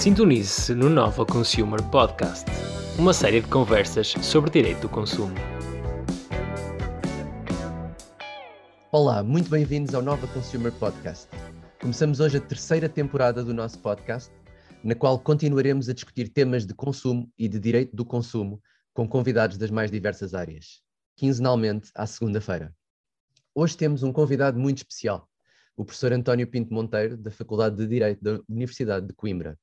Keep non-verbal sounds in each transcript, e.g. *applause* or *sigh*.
Sintonize-se no Nova Consumer Podcast, uma série de conversas sobre direito do consumo. Olá, muito bem-vindos ao Nova Consumer Podcast. Começamos hoje a terceira temporada do nosso podcast, na qual continuaremos a discutir temas de consumo e de direito do consumo com convidados das mais diversas áreas, quinzenalmente à segunda-feira. Hoje temos um convidado muito especial, o professor António Pinto Monteiro, da Faculdade de Direito da Universidade de Coimbra.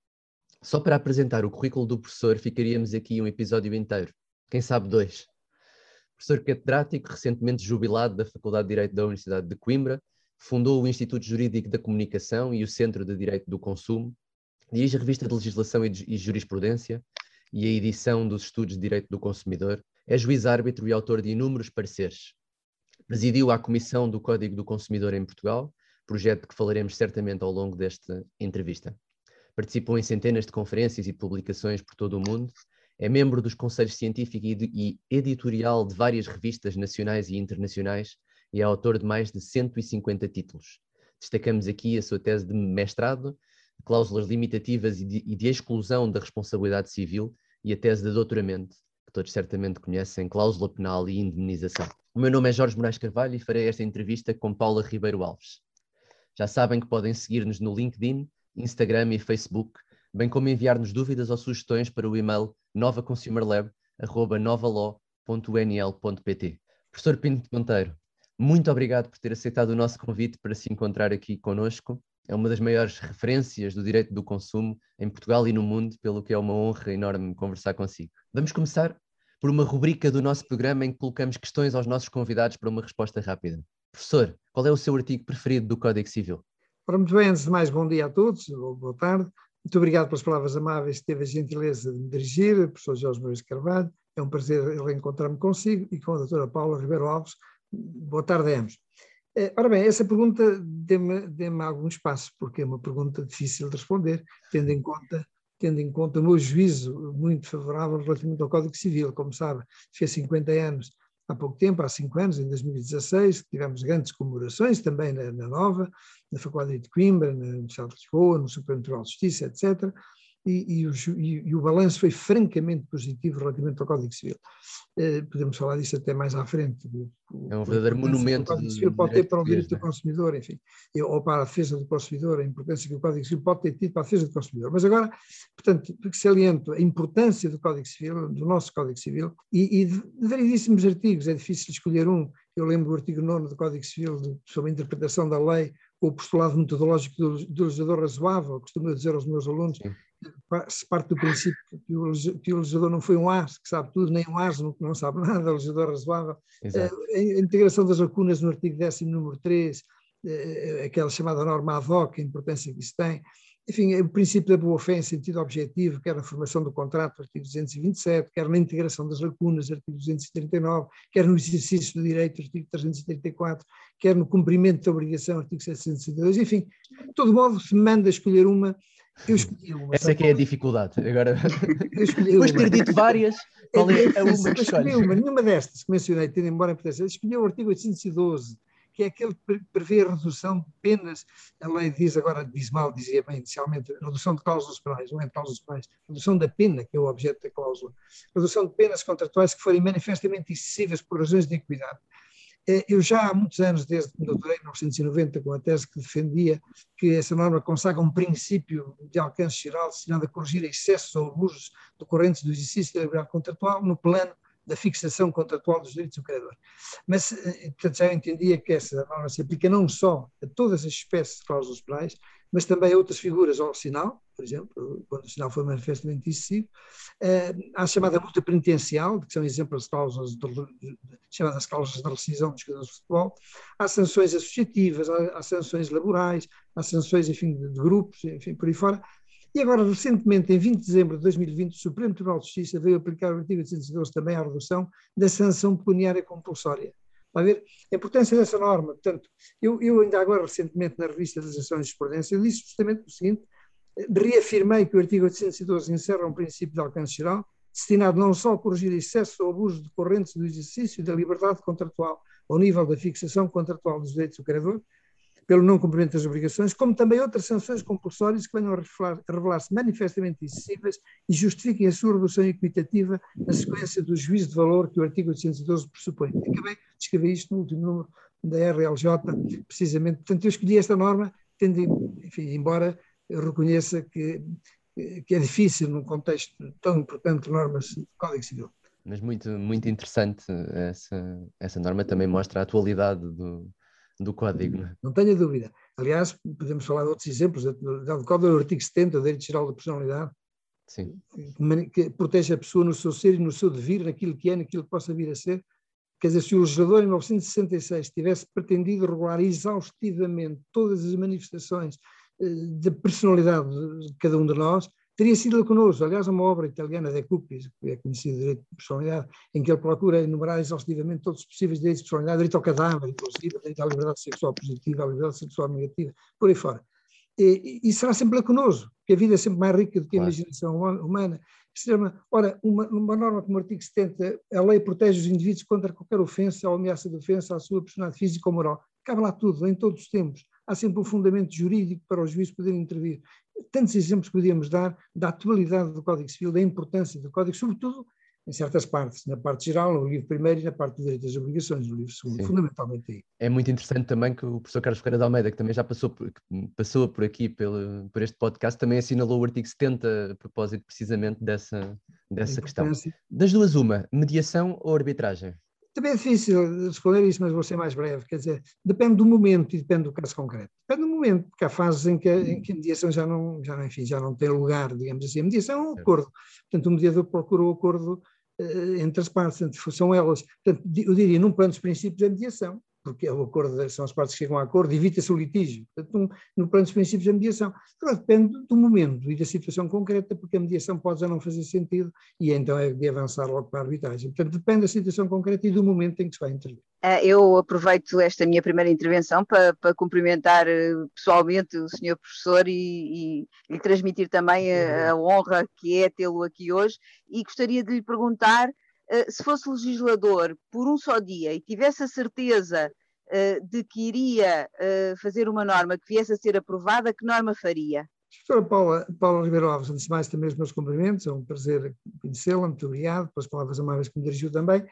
Só para apresentar o currículo do professor, ficaríamos aqui um episódio inteiro, quem sabe dois. Professor catedrático, recentemente jubilado da Faculdade de Direito da Universidade de Coimbra, fundou o Instituto Jurídico da Comunicação e o Centro de Direito do Consumo, dirige a revista de Legislação e Jurisprudência e a edição dos Estudos de Direito do Consumidor, é juiz-árbitro e autor de inúmeros pareceres. Presidiu a Comissão do Código do Consumidor em Portugal, projeto que falaremos certamente ao longo desta entrevista. Participou em centenas de conferências e publicações por todo o mundo, é membro dos conselhos científico e editorial de várias revistas nacionais e internacionais e é autor de mais de 150 títulos. Destacamos aqui a sua tese de mestrado, cláusulas limitativas e de, e de exclusão da responsabilidade civil e a tese de doutoramento, que todos certamente conhecem, cláusula penal e indemnização. O meu nome é Jorge Moraes Carvalho e farei esta entrevista com Paula Ribeiro Alves. Já sabem que podem seguir-nos no LinkedIn Instagram e Facebook, bem como enviar-nos dúvidas ou sugestões para o e-mail novaconsumerlab.novalaw.nl.pt. Professor Pinto Monteiro, muito obrigado por ter aceitado o nosso convite para se encontrar aqui conosco. É uma das maiores referências do direito do consumo em Portugal e no mundo, pelo que é uma honra enorme conversar consigo. Vamos começar por uma rubrica do nosso programa em que colocamos questões aos nossos convidados para uma resposta rápida. Professor, qual é o seu artigo preferido do Código Civil? Ora, muito bem, antes de mais, bom dia a todos, boa tarde. Muito obrigado pelas palavras amáveis que teve a gentileza de me dirigir, professor Jorge Moreira Carvalho. É um prazer reencontrar-me consigo e com a doutora Paula Ribeiro Alves. Boa tarde a ambos. Eh, ora bem, essa pergunta dê-me dê algum espaço, porque é uma pergunta difícil de responder, tendo em conta tendo em conta o meu juízo muito favorável relativamente ao Código Civil. Como sabe, fez 50 anos há pouco tempo, há cinco anos, em 2016, tivemos grandes comemorações também na, na Nova, na Faculdade de Coimbra, na Universidade de Lisboa, no Supremo Tribunal de Justiça, etc e, e, o, e, o balanço foi francamente positivo relativamente ao Código Civil. Eh, podemos falar disso até mais à frente. O, é um verdadeiro monumento. O Código Civil pode ter para o direito do consumidor, enfim, ou para a defesa do consumidor, a importância que o Código Civil pode ter tido para a defesa do consumidor. Mas agora, portanto, saliento a importância do Código Civil, do nosso Código Civil, e, e de variedíssimos artigos, é difícil escolher um. Eu lembro do artigo 9 do Código Civil sobre a interpretação da lei, o postulado metodológico do, do legislador razoável, costumo dizer aos meus alunos, Sim se parte do princípio que o, que o legislador não foi um as que sabe tudo, nem um asno que não sabe *laughs* nada, o legislador razoável. Exato. Eh, a integração das lacunas no artigo 10 número 3, eh, aquela chamada norma ad hoc, a importância que isso tem. Enfim, o princípio da boa-fé em sentido objetivo, quer na formação do contrato, artigo 227, quer na integração das lacunas, artigo 239, quer no exercício do direito, artigo 334, quer no cumprimento da obrigação, artigo 762, enfim, de todo modo, se manda escolher uma, eu escolhi uma. Essa é que é a dificuldade. Agora, depois de ter dito várias, qual é a uma que? Uma, nenhuma destas que mencionei, tendo embora a importância, escolhi o artigo 812, que é aquele que prevê a redução de penas. A lei diz agora, diz mal, dizia bem inicialmente, redução de cláusulas penais, não é cláusulas penais, redução da pena, que é o objeto da cláusula. Redução de penas contratuais que forem manifestamente excessivas por razões de equidade. É, eu já há muitos anos, desde que me doutorei em 1990, com a tese que defendia que essa norma consagra um princípio de alcance geral destinado a corrigir excessos ou abusos decorrentes do exercício da liberdade contratual no plano da fixação contratual dos direitos do credor. Mas, eh, portanto, já entendia que essa norma se aplica não só a todas as espécies de cláusulas penais, mas também a outras figuras, ao sinal, por exemplo, quando o sinal foi manifestamente excessivo, há a chamada multa penitencial, que são exemplos de cláusulas de, de, chamadas cláusulas de rescisão dos jogadores de futebol, há sanções associativas, há, há sanções laborais, há sanções, enfim, de, de grupos, enfim, por aí fora, e agora, recentemente, em 20 de dezembro de 2020, o Supremo Tribunal de Justiça veio aplicar o artigo 812 também à redução da sanção pecuniária compulsória. Está a ver? A importância dessa norma. Portanto, eu, eu ainda agora, recentemente, na revista das ações de jurisprudência, eu disse justamente o seguinte, reafirmei que o artigo 812 encerra um princípio de alcance geral, destinado não só a corrigir excessos ou abusos decorrentes do exercício da liberdade contratual ao nível da fixação contratual dos direitos do credor, pelo não cumprimento das obrigações, como também outras sanções compulsórias que venham a revelar-se manifestamente excessivas e justifiquem a sua redução equitativa na sequência do juízo de valor que o artigo 812 pressupõe. Acabei de escrever isto no último número da RLJ, precisamente. Portanto, eu escolhi esta norma, tendo, enfim, embora eu reconheça que, que é difícil num contexto tão importante de normas do Código Civil. Mas muito, muito interessante essa, essa norma também mostra a atualidade do, do código. Não, é? não tenha dúvida. Aliás, podemos falar de outros exemplos, do Código do artigo 70, do Direito Geral da Personalidade, Sim. Que, protege a pessoa no seu ser e no seu devir, naquilo que é, naquilo que possa vir a ser. Quer dizer, se o legislador em 1966 tivesse pretendido regular exaustivamente todas as manifestações eh, de personalidade de cada um de nós, teria sido lacunoso. Aliás, uma obra italiana de Cupis, que é conhecido direito de personalidade, em que ele procura enumerar exaustivamente todos os possíveis direitos de personalidade, direito ao cadáver, inclusive, direito à liberdade sexual positiva, à liberdade sexual negativa, por aí fora. E, e será sempre lacunoso, porque a vida é sempre mais rica do que a claro. imaginação humana. Ora, uma, uma norma como o artigo 70, a lei protege os indivíduos contra qualquer ofensa ou ameaça de ofensa à sua personalidade física ou moral. Cabe lá tudo, em todos os tempos. Há sempre um fundamento jurídico para os juízes poderem intervir tantos exemplos que podíamos dar da atualidade do Código Civil, da importância do Código, sobretudo em certas partes, na parte geral, no livro primeiro e na parte de direitos e obrigações, no livro segundo, Sim. fundamentalmente aí. É muito interessante também que o professor Carlos Ferreira de Almeida, que também já passou por, passou por aqui pelo, por este podcast, também assinalou o artigo 70 a propósito precisamente dessa, dessa questão. Das duas, uma, mediação ou arbitragem? Também é difícil responder isso, mas vou ser mais breve. Quer dizer, depende do momento e depende do caso concreto. Depende do momento, porque há fases em que, em que a mediação já não, já, não, enfim, já não tem lugar, digamos assim. A mediação é um acordo. Portanto, o mediador procura o acordo uh, entre as partes, portanto, são elas. Portanto, eu diria, num plano dos princípios da mediação, porque é o acordo, são as partes que chegam a acordo, evita-se o litígio. Portanto, no plano dos princípios da mediação. Agora, depende do momento e da situação concreta, porque a mediação pode já não fazer sentido e então é de avançar logo para a arbitragem. Portanto, depende da situação concreta e do momento em que se vai intervir. Ah, eu aproveito esta minha primeira intervenção para, para cumprimentar eh, pessoalmente o senhor professor e, e lhe transmitir também a, a honra que é tê-lo aqui hoje e gostaria de lhe perguntar se fosse legislador por um só dia e tivesse a certeza uh, de que iria uh, fazer uma norma que viesse a ser aprovada, que norma faria? Doutora Paula, Paula Ribeiro Alves, antes de mais também os meus cumprimentos, é um prazer conhecê-la, muito obrigado pelas palavras amáveis que me dirigiu também.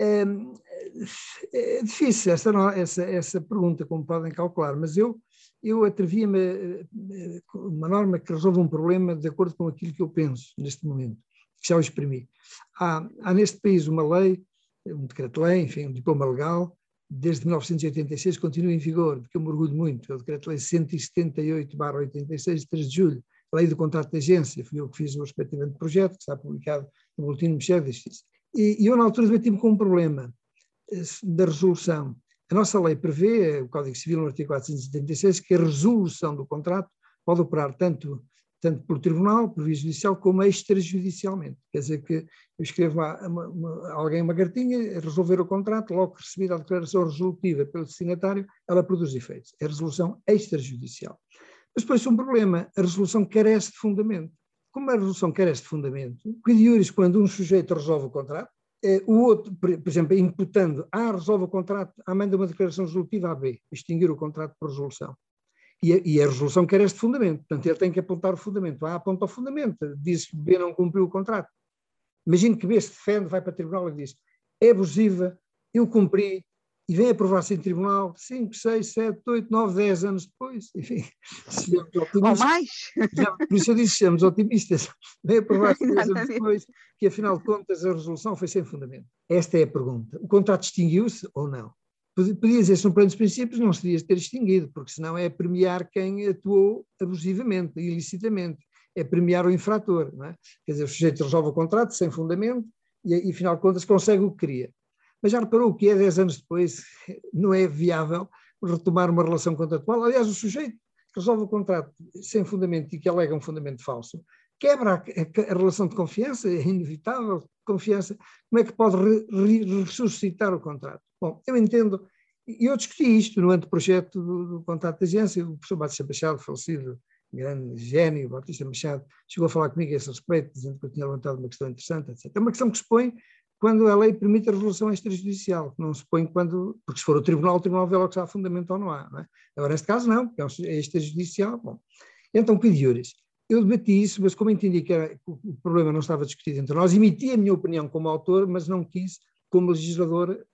É, é difícil essa, essa, essa pergunta, como podem calcular, mas eu, eu atrevia-me uma norma que resolve um problema de acordo com aquilo que eu penso neste momento já o exprimi. Há, há neste país uma lei, um decreto-lei, enfim, um diploma legal, desde 1986 continua em vigor, porque eu me orgulho muito, é o decreto-lei 178-86, de 3 de julho, a lei do contrato de agência, fui eu que fiz o respectivamente projeto, que está publicado no Boletim da Justiça. E, e eu, na altura, debati-me com um problema eh, da resolução. A nossa lei prevê, o Código Civil, no artigo 476, que a resolução do contrato pode operar tanto tanto por tribunal, por via judicial, como extrajudicialmente. Quer dizer que eu escrevo uma, uma, uma, alguém uma cartinha, resolver o contrato, logo recebida a declaração resolutiva pelo destinatário, ela produz efeitos. É resolução extrajudicial. Mas depois um problema, a resolução carece de fundamento. Como a resolução carece de fundamento, quid quando um sujeito resolve o contrato, é, o outro, por, exemplo, imputando A resolve o contrato, A manda uma declaração resolutiva a B, extinguir o contrato por resolução. E a, e a, resolução quer este fundamento. Portanto, ele tem que apontar o fundamento. A aponta o fundamento, diz que B não cumpriu o contrato. Imagine que B se defende, vai para o tribunal e diz é abusiva, eu cumpri, e vem aprovar-se em tribunal 5, 6, 7, 8, 9, 10 anos depois. *laughs* Enfim, sejamos otimistas. Ou mais? Já, por isso eu disse, sejamos otimistas. *laughs* Vem aprovar-se 10 anos depois, que afinal de contas a resolução foi sem fundamento. Esta é a pergunta. O contrato extinguiu-se ou não? Podia dizer-se no plano dos princípios, não se devia ter extinguido, porque senão é premiar quem atuou abusivamente, ilicitamente, é premiar o infrator. É? Quer dizer, o sujeito resolve o contrato sem fundamento e, e, afinal de contas, consegue o que queria. Mas já reparou que é 10 anos depois, *laughs* não é viável retomar uma relação contratual? Aliás, o sujeito que resolve o contrato sem fundamento e que alega um fundamento falso, quebra a, a, a relação de confiança, é inevitável confiança. Como é que pode re, re, ressuscitar o contrato? Bom, eu entendo, e eu discuti isto no anteprojeto do, do contrato de agência, o professor Batista Machado, falecido, grande gênio, Batista Machado, chegou a falar comigo a esse respeito, dizendo que eu tinha levantado uma questão interessante, etc. É uma questão que expõe quando a lei permite a resolução extrajudicial, não se põe quando, porque se for o tribunal, o tribunal vê logo se há fundamento ou não há. Não é? Agora, neste caso, não, porque é extrajudicial. Bom, então, cuidiores. Eu debati isso, mas como entendi que, era, que o problema não estava discutido entre nós, emiti a minha opinião como autor, mas não quis, como legislador,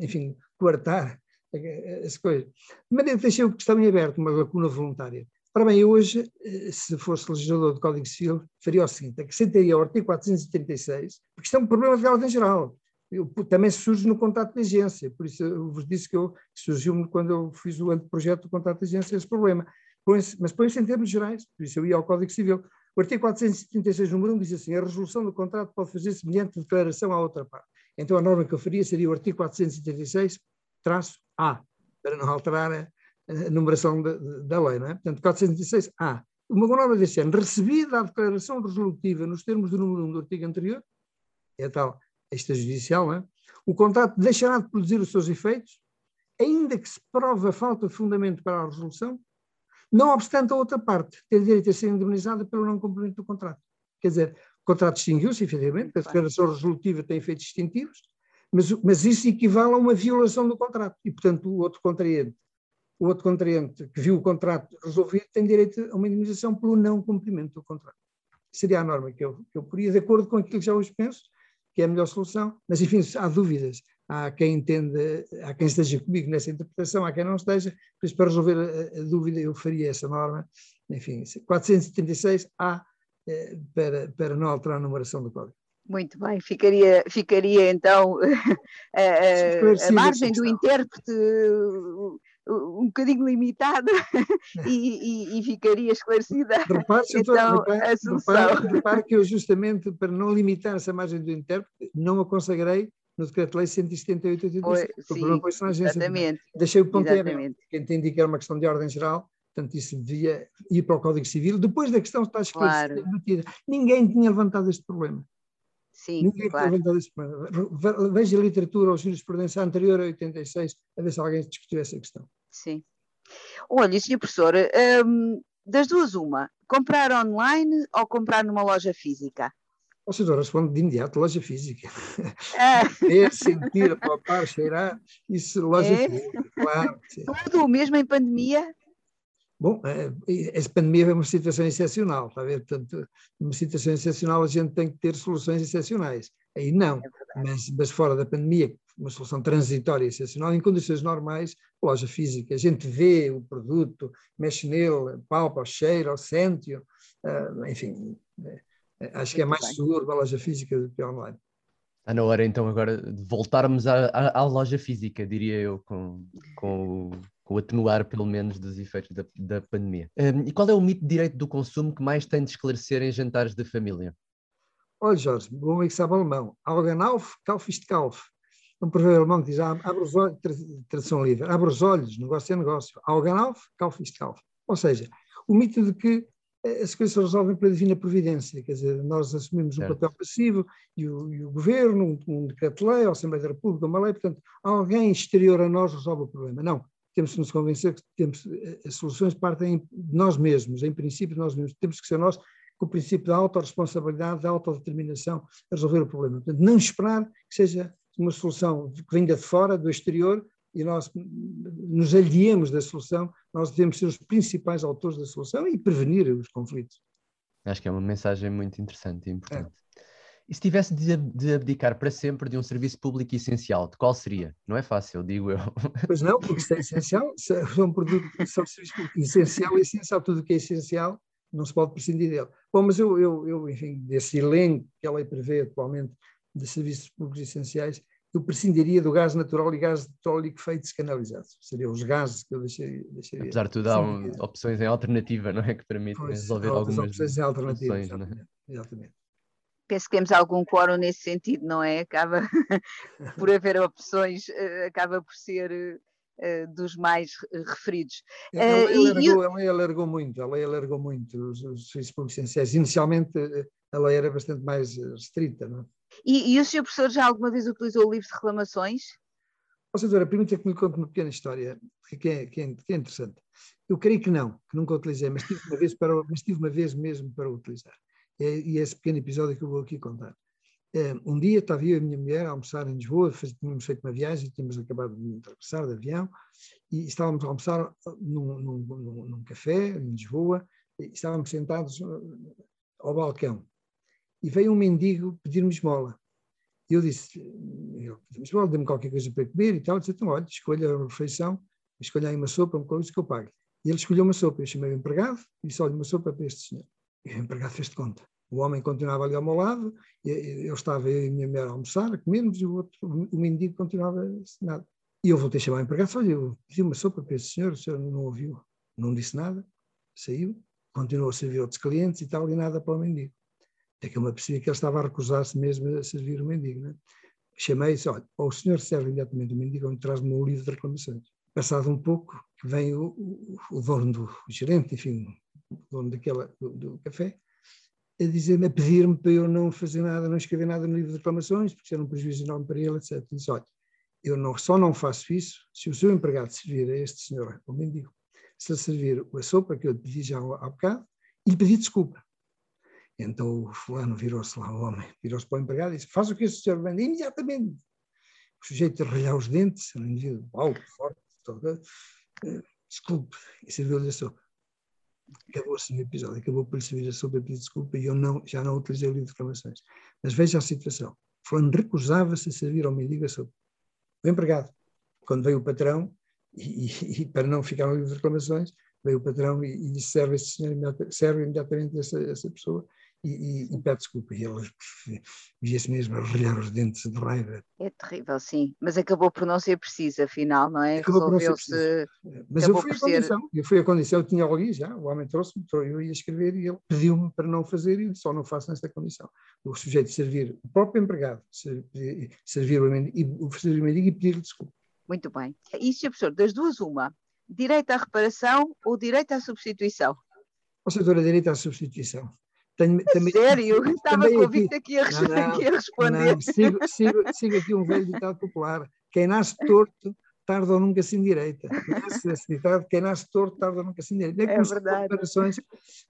enfim, coartar as coisas. De maneira que deixei o que estava em aberto, uma lacuna voluntária. Ora bem, eu hoje, eh, se fosse legislador do Código Civil, faria o seguinte, acrescentaria o artigo 436, porque isto é um problema de ordem geral. Eu, também surge no contrato de agência, por isso eu vos disse que, eu, surgiu quando eu fiz o anteprojeto do contrato de agência esse problema. Mas põe-se em termos gerais, por isso eu ia ao Código Civil. O artigo 436, número 1, diz assim, a resolução do contrato pode fazer-se mediante declaração à outra parte. Então a norma que eu faria seria o artigo 436, traço A, para não alterar a, a numeração da, da lei, não é? Portanto, 406A. Uma norma deste ano, recebida a declaração resolutiva nos termos do número 1 do artigo anterior, é a tal extrajudicial, não é? o contrato deixará de produzir os seus efeitos, ainda que se prove a falta de fundamento para a resolução, não obstante a outra parte ter direito a ser indemnizada pelo não cumprimento do contrato. Quer dizer, o contrato extinguiu-se, efetivamente, a declaração resolutiva tem efeitos distintivos, mas, mas isso equivale a uma violação do contrato. E, portanto, o outro contraente o outro contraente que viu o contrato resolvido tem direito a uma indemnização pelo não cumprimento do contrato. Seria a norma que eu, que eu poria, de acordo com aquilo que já hoje penso, que é a melhor solução, mas enfim, há dúvidas, há quem entenda, há quem esteja comigo nessa interpretação, há quem não esteja, por isso para resolver a, a dúvida eu faria essa norma, enfim, 436A eh, para, para não alterar a numeração do código. Muito bem, ficaria, ficaria então *laughs* a, a, a margem do intérprete um bocadinho limitada *laughs* e, e, e, ficaria esclarecida então, repare, a solução. Repare, repare, que eu justamente para não limitar essa margem do intérprete não a consagrei no decreto-lei 178 sim, exatamente. Deixei o ponto aberto, que entendi que era uma questão de ordem geral, portanto isso devia ir para o Código Civil, depois da questão estar esclarecida, claro. ninguém tinha levantado este problema. Sim, Ninguém claro. levantado esse problema. Veja a literatura ou jurisprudência anterior a 86, a ver se alguém discutiu essa questão. Sim. Olha, senhor professor, um, das duas uma, comprar online ou comprar numa loja física? O senhor responde de imediato, loja física. Ah. É sentir, palpar, cheirar, isso, loja é? física, claro. Tudo, mesmo em pandemia? Bom, é, essa pandemia é uma situação excepcional, está a ver? Portanto, numa situação excepcional a gente tem que ter soluções excepcionais. Aí não, é mas, mas, fora da pandemia, uma solução transitória excepcional, em condições normais, loja física, a gente vê o produto, mexe nele, palpa, cheira, sente-o, uh, enfim, é, acho que é mais seguro a loja física do que online. Está na hora então agora de voltarmos à, à, à loja física, diria eu, com, com com atenuar pelo menos dos efeitos da, da pandemia. Um, e qual é o mito de direito do consumo que mais tem de esclarecer em jantares de família? Olha, Jorge, bom amigo sabe alemão. Augenauf, Kauf ist Kauf. Um provérbio alemão que diz, abre os olhos, tradução livre, abre os olhos, negócio é negócio. Augenauf, Kauf ist Kauf. Ou seja, o mito de que as coisas se resolvem pela divina providência, quer dizer, nós assumimos certo. um papel passivo e o, e o governo, um, um decreto-lei, a Assembleia da República, uma lei, portanto, alguém exterior a nós resolve o problema. Não, temos que nos convencer que temos, eh, as soluções partem de nós mesmos, em princípio nós mesmos, temos que ser nós com o princípio da autorresponsabilidade, da autodeterminação a resolver o problema. Portanto, não esperar que seja uma solução que venha de fora, do exterior, e nós nos aliemos da solução, nós devemos ser os principais autores da solução e prevenir os conflitos. Acho que é uma mensagem muito interessante e importante. É. E se tivesse de, abdicar para sempre de um serviço público essencial, de qual seria? Não é fácil, digo eu. *laughs* Pois não, porque isso é essencial, é um produto, são serviço público essencial, é essencial, tudo o que é essencial não se pode prescindir dele. Bom, mas eu, eu, eu enfim, desse elenco que a lei prevê atualmente de serviços públicos essenciais, eu prescindiria do gás natural e gás de petróleo liquefeito canalizados. Seriam os gases que eu deixaria. deixaria Apesar de tudo, há um, opções em alternativa, não é? Que permitem pois, resolver algumas opções em alternativa. Exatamente. Não é? exatamente penso que temos algum quórum nesse sentido, não é? Acaba *laughs* por haver opções, eh, acaba por ser uh, dos mais referidos. A lei, alargou, a lei alargou muito, a lei alargou muito os, os serviços públicos essenciais. Inicialmente a lei era bastante mais restrita, não é? E, e o senhor professor já alguma vez utilizou o livro de reclamações? Ó, senhora, permita que me conte uma pequena história que é, que, é, que é, interessante. Eu creio que não, que nunca utilizei, mas tive uma vez, para, mas tive uma vez mesmo para utilizar. É, e esse pequeno episódio que eu vou aqui contar. Um dia estava eu e a minha mulher a almoçar em Lisboa, tínhamos feito uma viagem, tínhamos acabado de atravessar de avião, e estávamos a almoçar num, num, num, num café em Lisboa, e estávamos sentados ao balcão. E veio um mendigo pedir-me esmola. E eu disse, esmola, dê-me qualquer coisa para comer e tal. Eu disse, então, olha, escolha a refeição, escolha aí uma sopa, uma coisa que eu pague. E ele escolheu uma sopa. Eu chamei o empregado e disse, olha, uma sopa para este senhor. E o empregado fez de conta. O homem continuava ali ao meu lado, eu estava eu e a minha mulher a almoçar, a comermos, e o, outro, o mendigo continuava nada. E eu voltei a chamar o empregado, olha, eu pedi uma sopa para esse senhor, o senhor não ouviu, não disse nada, saiu, continuou a servir outros clientes e tal, e nada para o mendigo. Até que eu me percebi que ele estava a recusar-se mesmo a servir o mendigo. Né? Chamei e disse, olha, ou o senhor serve imediatamente o mendigo ou me traz-me o livro de reclamações. Passado um pouco, vem o, o, o dono do o gerente, enfim, o dono daquela, do, do café, a dizer-me, a pedir-me para eu não fazer nada, não escrever nada no livro de reclamações, porque era um prejuízo enorme para ele, etc. Disse, olha, eu não, só não faço isso se o seu empregado servir a este senhor, o mendigo, se servir a sopa que eu lhe pedi já há bocado, e lhe pedi desculpa. Então o fulano virou-se lá, o homem, virou-se para o empregado e disse, faz o que esse senhor manda, imediatamente. O sujeito arranhar os dentes, um indivíduo alto, forte, todo, eh, desculpe, e serviu-lhe a sopa acabou assim o episódio, acabou por servir a sopa pedir desculpa e eu não, já não utilizei o livro de reclamações. Mas veja a situação. Fulano recusava-se a servir ao mendigo a sopa. O empregado, quando veio o patrão, e, e, e, para não ficar no livro de reclamações, veio o patrão e, e disse serve, senhor, serve imediatamente essa, essa pessoa e, e, e pede desculpa. E ele via-se mesmo a relhar os dentes de raiva. É terrível, sim. Mas acabou por não ser preciso, afinal, não é? Resolveu-se. Mas eu fui a condição. Ser... Eu fui a condição, eu tinha ali já, o homem trouxe-me, eu ia escrever e ele pediu-me para não fazer e só não faço nesta condição. O sujeito servir, o próprio empregado, servir o mendigo e pedir desculpa. Muito bem. E, Sr. Professor, das duas, uma, direito à reparação ou direito à substituição? Ou seja, direito à substituição. Tenho, *laughs* também, Sério? Estava convicta aqui a, não, responder. Não, sigo, sigo, sigo, aqui um velho ditado popular. Quem nasce torto, tarda ou nunca se. Esse, esse ditado, quem nasce torto, tarda ou nunca se endireita. É, é verdade. Reparações,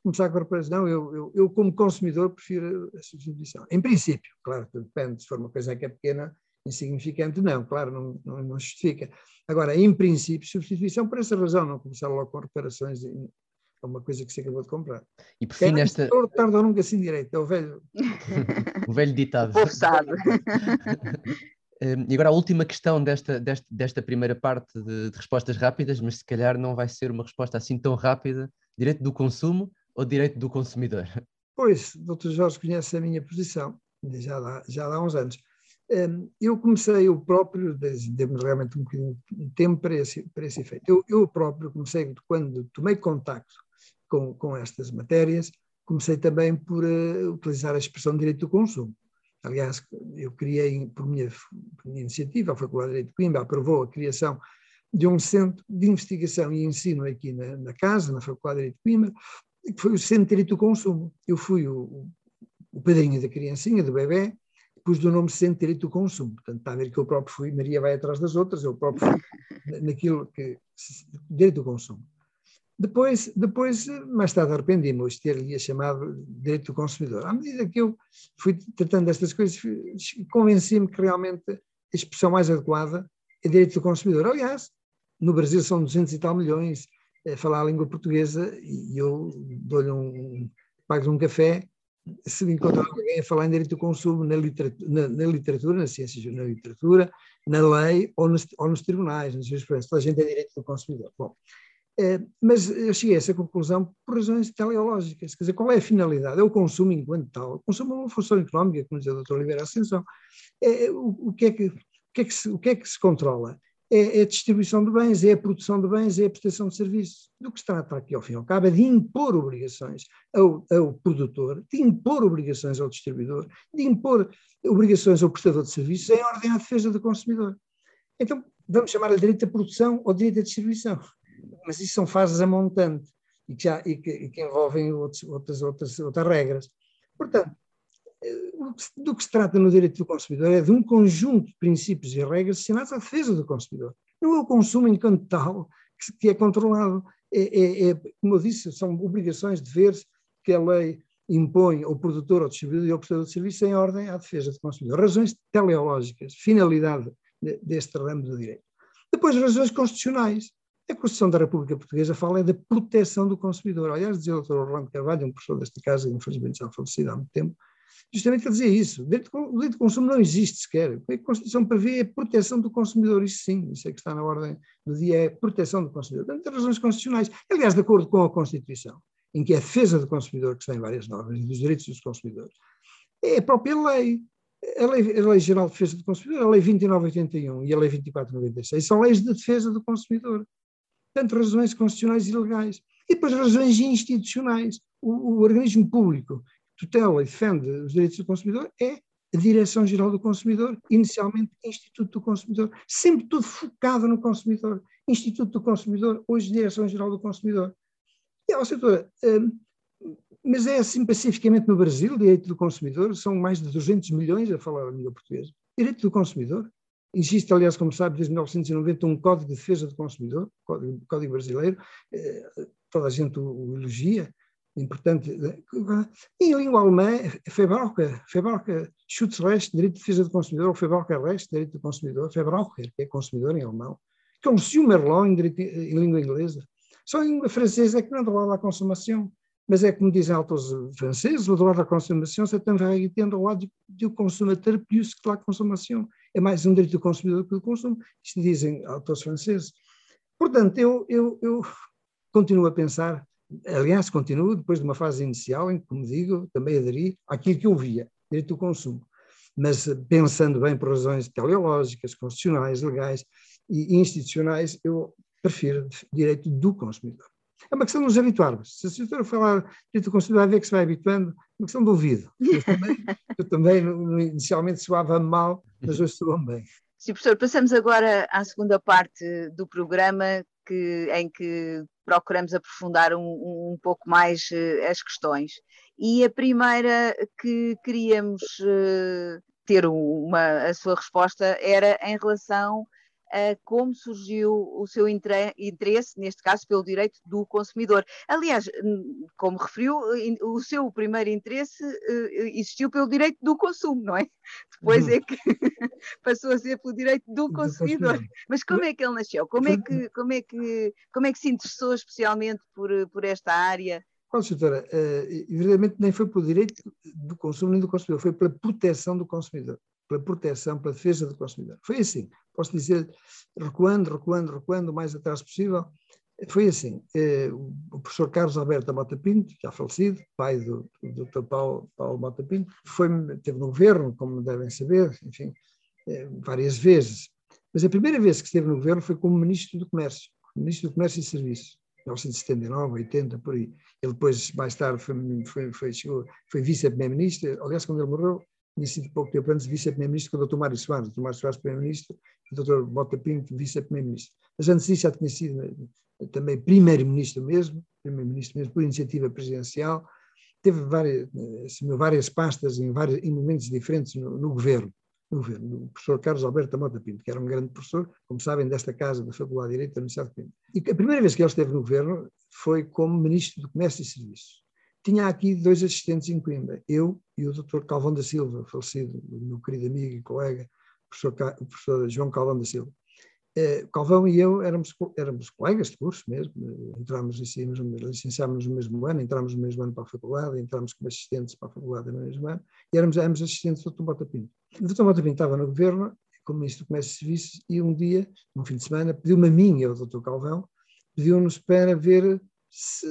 começar com reparações. Não, eu, eu, eu, como consumidor, prefiro a substituição. Em princípio, claro, depende, se for uma coisa que é pequena, insignificante, não, claro, não, não, não justifica. Agora, em princípio, substituição por essa razão, não começar logo com reparações é uma coisa que se acabou de comprar. E por fim, nesta. Tarda nunca assim direito, é o velho. *laughs* o velho ditado. Forçado. *laughs* Hum, e agora a última questão desta, desta, desta primeira parte de, de, respostas rápidas, mas se calhar não vai ser uma resposta assim tão rápida. Direito do consumo ou direito do consumidor? Pois, o Dr. Jorge conhece a minha posição, já há, já há uns anos. Hum, eu comecei eu próprio, demos realmente um bocadinho de tempo para esse, para esse efeito. Eu, eu próprio comecei, quando tomei contacto com, com estas matérias, comecei também por uh, utilizar a expressão direito do consumo. Aliás, eu criei, por minha, por minha iniciativa, a Faculdade de Direito de Coimbra aprovou a criação de um centro de investigação e ensino aqui na, na casa, na Faculdade de Direito de Coimbra, que foi o Centro de Direito do Consumo. Eu fui o, o padrinho da criancinha, do bebê, pus do nome Centro de Direito do Consumo. Portanto, está a ver que eu próprio fui, Maria vai atrás das outras, eu próprio fui naquilo que. Direito do Consumo. Depois, depois mais tarde arrependi-me hoje ter-lhe chamado direito do consumidor. À medida que eu fui tratando destas coisas, convenci-me que realmente a expressão mais adequada é direito do consumidor. Aliás, no Brasil são 200 e tal milhões a falar a língua portuguesa e eu dou-lhe um, pago um café se encontrar alguém a falar em direito do consumo na literatura, na, na, literatura, na ciência, na literatura, na lei ou nos, ou nos tribunais, nas jurisprudências, toda a gente tem direito do consumidor. Bom, é, mas eu cheguei a essa conclusão por razões teleológicas. Quer dizer, qual é a finalidade? É o consumo enquanto tal. O consumo é uma função económica, como dizia o Dr. Oliveira Ascensão. É, é, o, o, que é que, o, que é que se, o que é que se controla? É, é a distribuição de bens, é a produção de bens, é a prestação de serviços. Do que se trata aqui, ao fim e ao cabo, é de impor obrigações ao, ao produtor, de impor obrigações ao distribuidor, de impor obrigações ao prestador de serviços em ordem à defesa do consumidor. Então, vamos chamar-lhe direito da produção ou direito da distribuição mas isso são fases a montante e que, já, e que, e que envolvem outros, outras, outras, outras regras. Portanto, eh, do que se trata no direito do consumidor é de um conjunto de princípios e regras destinados à defesa do consumidor. Não é o consumo enquanto tal que, é controlado. É, é, é, como eu disse, são obrigações, deveres que a lei impõe ao produtor, ao distribuidor e ao prestador de serviço em ordem à defesa do consumidor. Razões teleológicas, finalidade deste ramo do direito. Depois, razões constitucionais. A Constituição da República Portuguesa fala é da proteção do consumidor. Aliás, dizia o Dr. Orlando Carvalho, um professor desta casa, infelizmente já falecido há muito tempo, justamente a dizer isso. O direito de consumo não existe sequer. O que a Constituição prevê é a proteção do consumidor. Isso sim, isso é que está na ordem do dia, é a proteção do consumidor. Portanto, razões constitucionais. Aliás, de acordo com a Constituição, em que é a defesa do consumidor, que está em várias normas, e dos direitos dos consumidores, é a própria lei. A lei, a lei Geral de Defesa do Consumidor, a Lei 2981 e a Lei 2496 são leis de defesa do consumidor. Portanto, razões constitucionais e legais. E depois razões institucionais. O, o organismo público que tutela e defende os direitos do consumidor é a Direção-Geral do Consumidor, inicialmente Instituto do Consumidor, sempre tudo focado no consumidor. Instituto do Consumidor, hoje Direção-Geral do Consumidor. E, ó, doutora, hum, mas é assim pacificamente no Brasil, direito do consumidor, são mais de 200 milhões a falar a língua portuguesa. Direito do consumidor. Existe, aliás, como sabe, desde 1990 um Código de Defesa do Consumidor, Código, Código Brasileiro, eh, toda a gente o, elogia, importante. Em língua alemã, Verbraucher, Verbraucher Schutzrecht, Direito de Defesa do Consumidor, ou Verbraucherrecht, Direito do Consumidor, Verbraucher, que é consumidor em alemão, que é Consumer Law em, em língua inglesa. Só em língua francesa é que não é do lado da consumação. Mas é como dizem autores franceses, o droit da consommation, c'est un vérité droit du, du consommateur plus que la consommation. É mais um direito do consumidor que do consumo. Isto dizem autores franceses. Portanto, eu, eu, eu continuo a pensar, aliás, continuo depois de uma fase inicial em que, como digo, também aderi àquilo que eu via, direito do consumo. Mas pensando bem por razões teleológicas, constitucionais, legais e institucionais, eu prefiro direito do consumidor. É uma questão de nos habituarmos. Se a senhora falar do consumidor, vai ver que se vai habituando, é uma questão de ouvido. Eu também, eu também inicialmente soava mal, mas hoje soam bem. Sim, professor, passamos agora à segunda parte do programa, que, em que procuramos aprofundar um, um pouco mais uh, as questões. E a primeira que queríamos uh, ter uma, a sua resposta era em relação como surgiu o seu interesse, neste caso, pelo direito do consumidor. Aliás, como referiu, o seu primeiro interesse uh, existiu pelo direito do consumo, não é? *laughs* Depois uhum. é que *laughs* passou a ser pelo direito do consumidor. Mas como é que ele nasceu? Como é que, como é que, como é que se interessou especialmente por, por esta área? Bom, doutora, uh, evidentemente nem foi pelo direito do consumo nem do consumidor, foi pela proteção do consumidor pela proteção, pela defesa do consumidor. Foi assim, posso dizer, recuando, recuando, recuando o mais atrás possível, foi assim, eh, o professor Carlos Alberto Mota Pinto, já falecido, pai do, do Dr. Paulo, Paulo Mota Pinto, foi, teve no governo, como devem saber, enfim, eh, várias vezes. Mas a primeira vez que esteve no governo foi como Ministro do Comércio, Ministro do Comércio e Serviços, 1979, 80, por aí. Ele depois, mais tarde, foi, foi, foi, foi vice-primeiro-ministro. Aliás, quando ele morreu, tinha sido pouco tempo antes vice-primeiro-ministro com o Dr. Mário Soares, o Dr. Mário Soares primeiro-ministro, o Dr. Bota Pinto vice-primeiro-ministro. Mas antes disso já tinha sido eh, também primeiro-ministro mesmo, primeiro-ministro mesmo por iniciativa presidencial, teve várias, eh, assumiu várias pastas em, vários, em momentos diferentes no, no governo. No governo, o professor Carlos Alberto Mota Pinto, que era um grande professor, como sabem, desta casa da Faculdade de Direito da Universidade de Pinto. E a primeira vez que ele esteve no governo foi como Ministro do Comércio e Serviços tinha aqui dois assistentes em Coimbra, eu e o Dr. Calvão da Silva, falecido, meu querido amigo e colega, o professor, professor João Calvão da Silva. Eh, Calvão e eu éramos, éramos colegas de curso mesmo, entramos, licenciámos no mesmo ano, entramos no mesmo ano para a faculdade, entramos como assistentes para a faculdade no mesmo ano, e éramos ambos assistentes do Dr. Bota Pinto. O Dr. Bota Pinto estava no governo, como Ministro do Comércio e Serviços, e um dia, num fim de semana, pediu-me a mim e ao Dr. Calvão, pediu-nos para ver se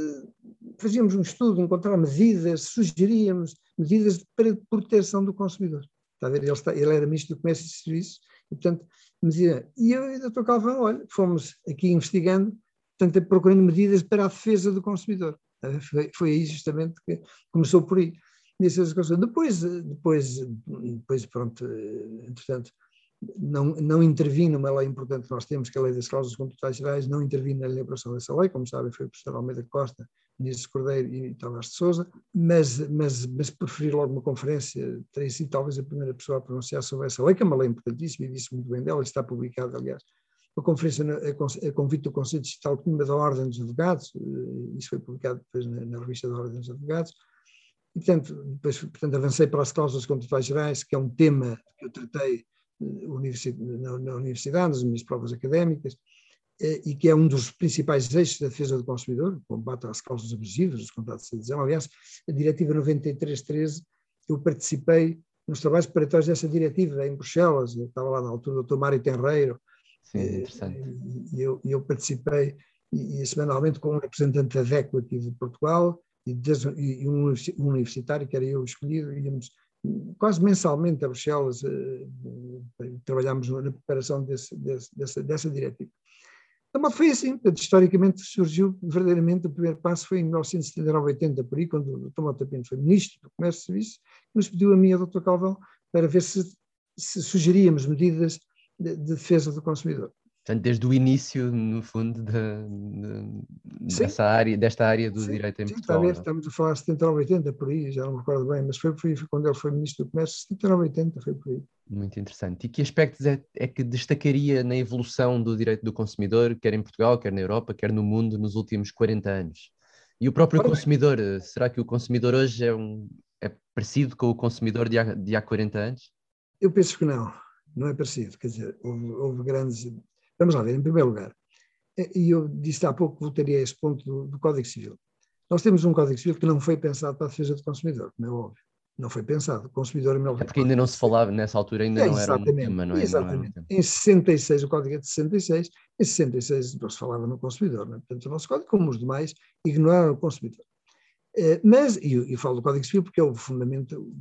fazíamos um estudo, encontrar medidas, sugeríamos medidas para proteção do consumidor. Está a ver? Ele, está, ele era ministro do Comércio e Serviços e, portanto, me dizia, e eu e o Dr. Calvão, olha, fomos aqui investigando, portanto, procurando medidas para a defesa do consumidor. Foi, foi aí justamente que começou por aí. Depois, depois, depois, pronto, entretanto, não, não intervim numa lei importante que nós temos, que é a Lei das Cláusulas Contratuais Gerais, não intervim na elaboração dessa lei, como sabem, foi o professor Almeida Costa, ministro Cordeiro e Tavares de Souza, mas, mas, mas preferi logo uma conferência, teria sido talvez a primeira pessoa a pronunciar sobre essa lei, que é uma lei importantíssima e disse muito bem dela, está publicada, aliás, uma conferência a, a convite do Conselho Digital Coimbra da Ordem dos Advogados, eh, isso foi publicado depois na, na revista da Ordem dos Advogados, E, portanto, depois portanto, avancei para as cláusulas contratuais gerais, que é um tema que eu tratei na, na universidade, nas minhas provas académicas, eh, e que é um dos principais eixos da defesa do consumidor, o combate às causas abusivas, os contratos de adesão. Aliás, a Diretiva 9313, eu participei nos trabalhos preparatórios dessa diretiva em Bruxelas, eu estava lá na altura o Dr. Mário Tenreiro, Sim, eh, interessante. e eu, eu participei e, e, semanalmente com um representante da DECO aqui de Portugal e, e um universitário, que era eu escolhido, íamos quase mensalmente a Bruxelas, eh, trabalhámos na preparação desse, desse, dessa, dessa diretiva. Então, foi assim, historicamente surgiu verdadeiramente o primeiro passo foi em 1979, 80, por aí, quando o Dr. Mota Pinto foi Ministro do Comércio e Serviços, nos pediu a mim e ao Dr. Calvão para ver se, se sugeríamos medidas de, de defesa do consumidor. Portanto, desde o início, no fundo, de, de, dessa área, desta área do sim, direito em sim, Portugal. Sim, estamos a falar de 79, 80, por aí, já não me recordo bem, mas foi, foi, quando ele foi Ministro do Comércio, 79, 80, foi por aí. Muito interessante. E que aspectos é, é, que destacaria na evolução do direito do consumidor, quer em Portugal, quer na Europa, quer no mundo, nos últimos 40 anos? E o próprio Ora consumidor, bem. será que o consumidor hoje é, um, é parecido com o consumidor de há, de há 40 anos? Eu penso que não, não é parecido. Quer dizer, houve, houve grandes Vamos lá ver, em primeiro lugar, eh, e eu disse há pouco que voltaria a esse ponto do, do, Código Civil. Nós temos um Código Civil que não foi pensado para a defesa do consumidor, como é óbvio. Não foi pensado. O consumidor é porque ainda não se falava, nessa altura ainda é, não era um tema, não é? Exatamente. Não em 66, o Código é de 66, em 66 não se falava no consumidor. Não é? Portanto, o nosso Código, como os demais, ignoraram o consumidor. Eh, mas, e eu, eu falo do Código Civil porque é o fundamento,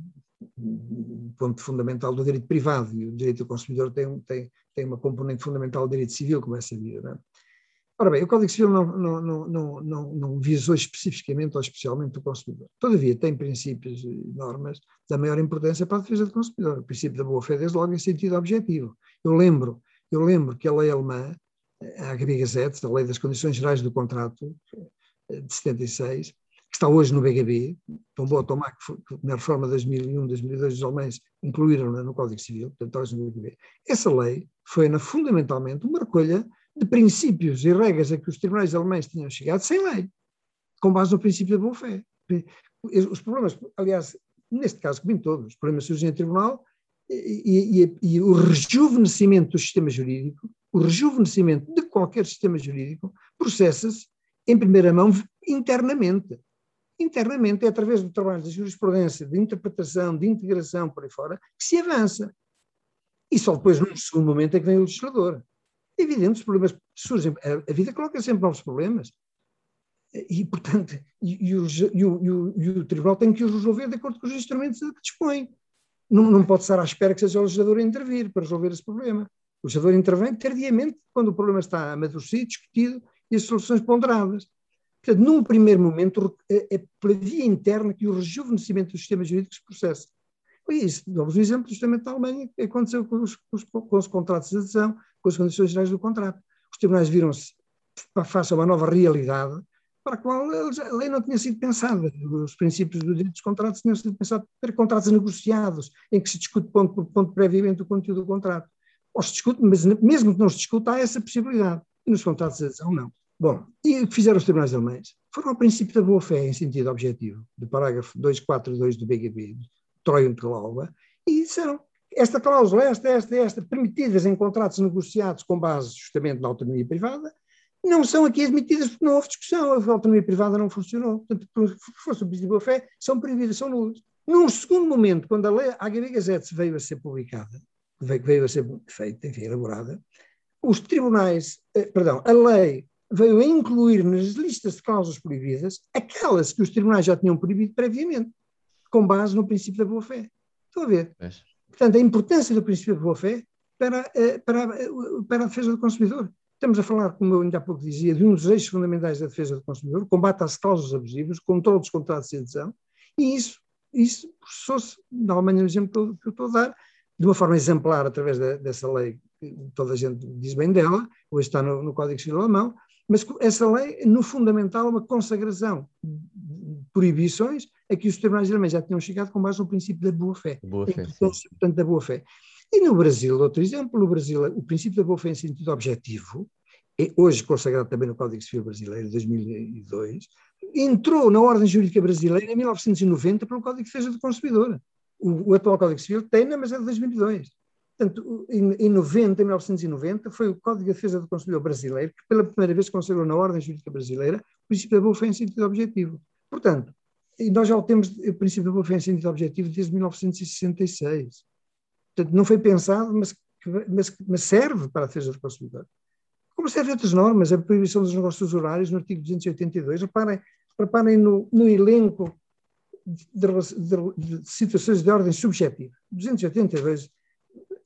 o ponto fundamental do direito privado, e o direito do consumidor tem, tem, tem uma componente fundamental do direito civil, como é sabido. É? Ora bem, o Código Civil não, não, não, não, não, visou especificamente ou especialmente o consumidor. Todavia, tem princípios e normas da maior importância para a defesa do consumidor. O princípio da boa-fé, desde logo, em sentido objetivo. Eu lembro, eu lembro que a lei alemã, a HB Gazette, a Lei das Condições Gerais do Contrato, de 76, que está hoje no BGB, tão boa tomar que, foi, na reforma de 2001, 2002 os alemães incluíram no Código Civil, portanto hoje no BGB. Essa lei foi na, fundamentalmente uma recolha de princípios e regras a que os tribunais alemães tinham chegado sem lei, com base no princípio da boa-fé. Os problemas, aliás, neste caso, como em todos, os problemas surgem em tribunal e, e, e, o rejuvenescimento do sistema jurídico, o rejuvenescimento de qualquer sistema jurídico, processa-se em primeira mão internamente internamente é através do trabalho de jurisprudência, de interpretação, de integração por aí fora, que se avança. E só depois, num segundo momento, é que vem o legislador. É evidente, os problemas surgem, a, vida coloca sempre novos problemas. E, portanto, e, e, o, e, o, e, o, Tribunal tem que os resolver de acordo com os instrumentos que dispõe. Não, não pode estar à espera que seja o legislador a intervir para resolver esse problema. O legislador intervém tardiamente, quando o problema está amadurecido, discutido e as soluções ponderadas. Portanto, num primeiro momento, é, pela via interna que o rejuvenescimento dos sistemas jurídicos se processa. Foi isso. Damos um exemplo justamente da Alemanha, que aconteceu com os, com, os, com os, contratos de adesão, com as condições gerais do contrato. Os tribunais viram-se face a uma nova realidade para a qual a lei não tinha sido pensada. Os princípios do direito dos contratos tinham sido pensados para contratos negociados, em que se discute ponto por ponto previamente o conteúdo do contrato. Ou se discute, mas mesmo que não se discuta, há essa possibilidade. E nos contratos de adesão, não. Bom, e o que fizeram os tribunais alemães? Foram ao princípio da boa-fé, em sentido objetivo, do parágrafo 242 do BGB, Troian Cláusula, e disseram esta cláusula, esta, esta, esta, permitidas em contratos negociados com base justamente na autonomia privada, não são aqui admitidas porque não houve discussão, a autonomia privada não funcionou. Portanto, por força do princípio da boa-fé, são proibidas, são nulas. Num segundo momento, quando a lei, HB Gazette veio a ser publicada, veio, veio a ser feita, enfim, elaborada, os tribunais, eh, perdão, a lei veio a incluir nas listas de cláusulas proibidas aquelas que os tribunais já tinham proibido previamente, com base no princípio da boa-fé. Estão a ver? É. Portanto, a importância do princípio da boa-fé para, eh, para, eh, para a defesa do consumidor. Estamos a falar, como eu ainda há pouco dizia, de um dos eixos fundamentais da defesa do consumidor, combate às cláusulas abusivas, controle dos contratos de adesão, e isso, isso processou-se, na Alemanha, no exemplo que eu estou a dar, de uma forma exemplar através da, dessa lei, toda a gente diz bem dela, hoje está no, no Código Civil Alemão, mas essa lei, no fundamental, é uma consagração de proibições a que os tribunais alemães já tinham chegado com base no princípio da boa-fé. Boa fé, portanto, da boa-fé. E no Brasil, outro exemplo, no Brasil, o princípio da boa-fé em sentido objetivo, é hoje consagrado também no Código Civil Brasileiro, de 2002, entrou na ordem jurídica brasileira em 1990 pelo Código de Defesa do Consumidor. O, o atual Código Civil tem, mas é de 2002. Portanto, em, em 90, em 1990, foi o Código de Defesa do Consumidor brasileiro que pela primeira vez consagrou na ordem jurídica brasileira o princípio da boa-fé em sentido objetivo. Portanto, nós já temos o princípio da boa-fé em sentido objetivo desde 1966. Portanto, não foi pensado, mas, mas, mas serve para a defesa do consumidor. Como serve outras normas, a proibição dos negócios horários no artigo 282, reparem, reparem no, no elenco de, de, de, situações de ordem subjetiva. 282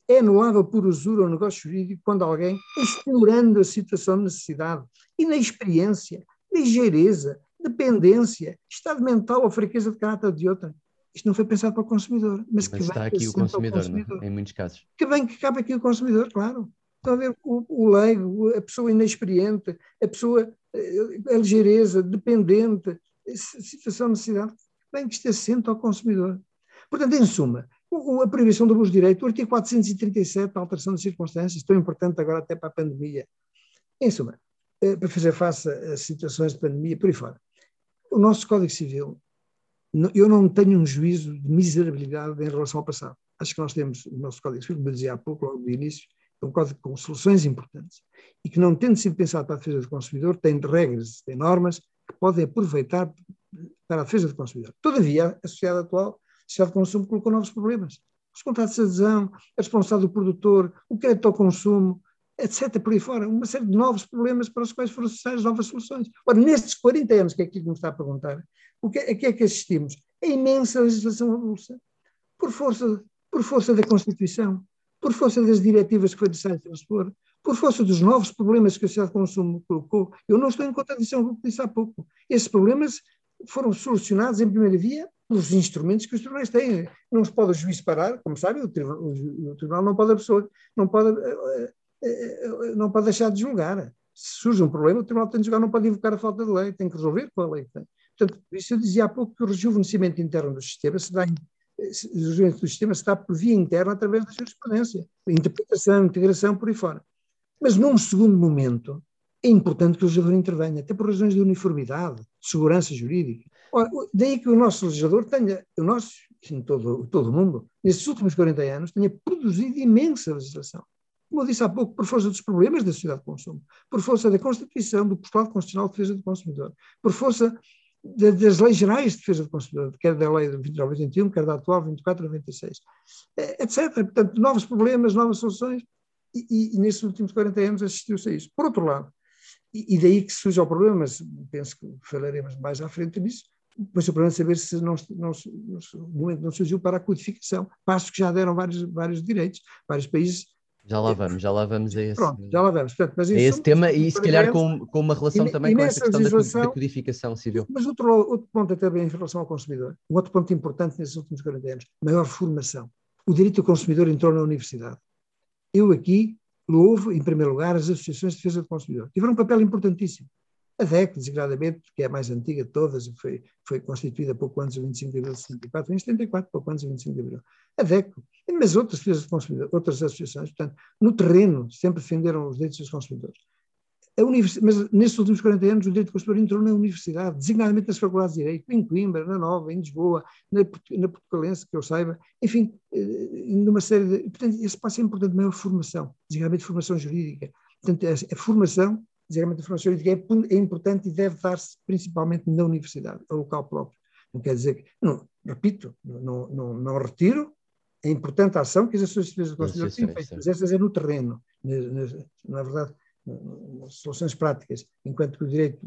é anulável por usura o negócio jurídico quando alguém, explorando a situação de necessidade, inexperiência, ligeireza, dependência, estado mental ou fraqueza de caráter de outra. Isto não foi pensado para o consumidor, mas, mas que está aqui o consumidor, consumidor. em muitos casos. Que bem que cabe aqui o consumidor, claro. Estão a ver o, o leigo, a pessoa inexperiente, a pessoa, eh, a ligeireza, dependente, situação de necessidade, bem que isto assenta ao consumidor. Portanto, em suma, a proibição do abuso de direito, o artigo 437, a alteração de circunstâncias, tão importante agora até para a pandemia. Em suma, eh, para fazer face a situações de pandemia, por aí fora. O nosso Código Civil, eu não tenho um juízo de miserabilidade em relação ao passado. Acho que nós temos o nosso Código Civil, como eu dizia há pouco, logo no início, é um código com soluções importantes e que, não tendo sido pensado para a defesa do consumidor, tem regras, tem normas que podem aproveitar para a defesa do consumidor. Todavia, a sociedade atual sociedade de consumo colocou novos problemas. Os contratos de adesão, a responsabilidade do produtor, o crédito ao consumo, etc. por aí fora. Uma série de novos problemas para os quais foram necessárias novas soluções. Ora, nestes 40 anos, que é aquilo que me está a perguntar, o que, a que é que assistimos? A imensa legislação avulsa. Por força, por força da Constituição, por força das diretivas que foi necessário transpor, por força dos novos problemas que a sociedade de consumo colocou. Eu não estou em contradição com o que disse há pouco. Esses problemas foram solucionados em primeira via os instrumentos que os tribunais têm. Não se pode o juiz parar, como sabe, o tribunal, não pode a pessoa, não pode, eh, eh, eh, não pode deixar de julgar. Se surge um problema, o tribunal tem de julgar, não pode invocar a falta de lei, tem que resolver com a lei. Portanto, isso eu dizia há pouco que o rejuvenescimento interno do sistema se dá, rejuvenescimento do sistema se dá por via interna através da jurisprudência, interpretação, integração, por aí fora. Mas num segundo momento, é importante que o legislador intervenha, até por razões de uniformidade, de segurança jurídica. Ora, daí que o nosso legislador tenha, o nosso, em todo, todo o mundo, nesses últimos 40 anos, tenha produzido imensa legislação. Como eu disse há pouco, por força dos problemas da sociedade de consumo, por força da Constituição, do postulado constitucional de defesa do consumidor, por força de, das leis gerais de defesa do consumidor, quer da lei de 2981, quer da atual 2496, etc. Portanto, novos problemas, novas soluções, e, e, e nesses últimos 40 anos assistiu-se a isso. Por outro lado, e, e, daí que surge o problema, mas penso que falaremos mais à frente disso, mas o problema é saber se não, não, momento não surgiu para a codificação, passos que já deram vários, vários direitos, vários países. Já lá vamos, já lá vamos a esse, Pronto, já lá vamos. Portanto, mas esse tema e se calhar com, com uma relação também com essa questão da, codificação civil. Mas outro, outro ponto até bem em relação ao consumidor, um outro ponto importante nesses últimos 40 anos, maior formação. O direito do consumidor entrou na universidade. Eu aqui louvo, em primeiro lugar, as associações de defesa do consumidor. Tiveram um papel importantíssimo. A DEC, desgradamente, que é a mais antiga de todas, foi, foi constituída pouco antes do 25 de abril de 74, em 74, pouco antes do 25 de abril. A DEC, mas outras do consumidor, outras associações, portanto, no terreno, sempre defenderam os direitos dos consumidores mas nesses últimos 40 anos o direito consumidor entrou na universidade, designadamente nas faculdades de Direito, em Coimbra, na Nova, em Lisboa, na, na Portugalense, que eu saiba, enfim, eh, numa série de... Portanto, esse passo é importante, maior formação, designadamente formação jurídica. Portanto, a, a formação, designadamente a formação jurídica é, é importante e deve dar-se principalmente na universidade, ao local próprio. Não quer dizer que, não, repito, não, não, não retiro, é importante a ação que as associações de consumidor têm feito, mas essas é no terreno, na, na, na verdade, soluções práticas, enquanto que o direito,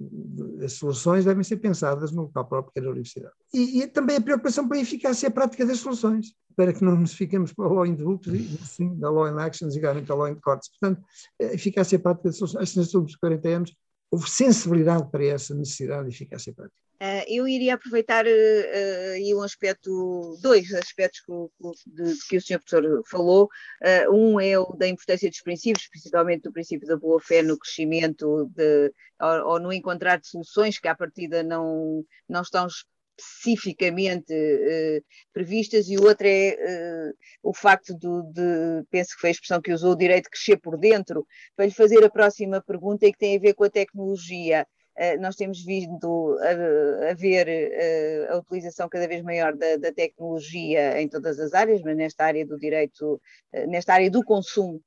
as soluções devem ser pensadas no local próprio, é a universidade. E, e também a preocupação para a eficácia prática das soluções, para que não nos fiquemos para a law in the books e sim da law in actions e garante a law in courts. Portanto, a eficácia prática das soluções, acho que nestes últimos 40 anos houve sensibilidade para essa necessidade de eficácia prática. Uh, eu iria aproveitar uh, um aspecto, dois aspectos que, de, que o Sr. Professor falou. Um é o da importância dos princípios, principalmente do princípio da boa-fé no crescimento de, ou, ou, no encontrar de soluções que à partida não, não estão especificamente previstas e o outro é o facto do, de, penso que foi a expressão que usou, o direito de crescer por dentro, para lhe fazer a próxima pergunta e que tem a ver com a tecnologia. Uh, nós temos vindo a, a ver uh, a utilização cada vez maior da, da, tecnologia em todas as áreas, mas nesta área do direito, uh, nesta área do consumo,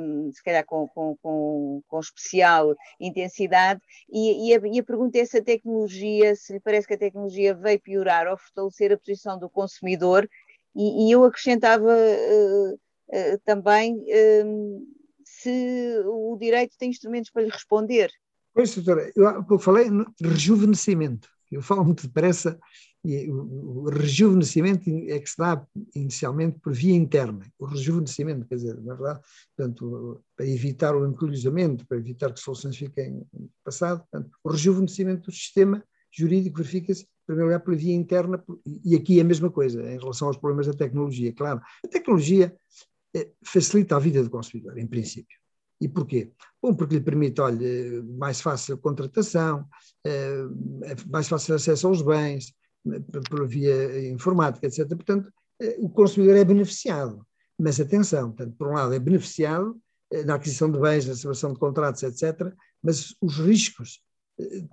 um, se calhar com, com, com, com especial intensidade, e, e, a, e, a, pergunta é se a tecnologia, se lhe parece que a tecnologia veio piorar ou fortalecer a posição do consumidor, e, e eu acrescentava também se o direito tem instrumentos para lhe responder. Pois, doutora, eu falei de rejuvenescimento. Eu falo muito depressa e o, rejuvenescimento é que se dá inicialmente por via interna. O rejuvenescimento, quer dizer, na verdade, portanto, para evitar o encolhimento, para evitar que soluções fiquem no passado, portanto, o rejuvenescimento do sistema jurídico verifica-se, em primeiro lugar, pela via interna, e aqui é a mesma coisa, em relação aos problemas da tecnologia. Claro, a tecnologia eh, facilita a vida do consumidor, em princípio. E porquê? Bom, porque lhe permite, olha, mais fácil contratação, eh, mais fácil acesso aos bens, pela via informática, etc. Portanto, eh, o consumidor é beneficiado. Mas atenção, portanto, por um lado é beneficiado na aquisição de bens, na celebração de contratos, etc. Mas os riscos,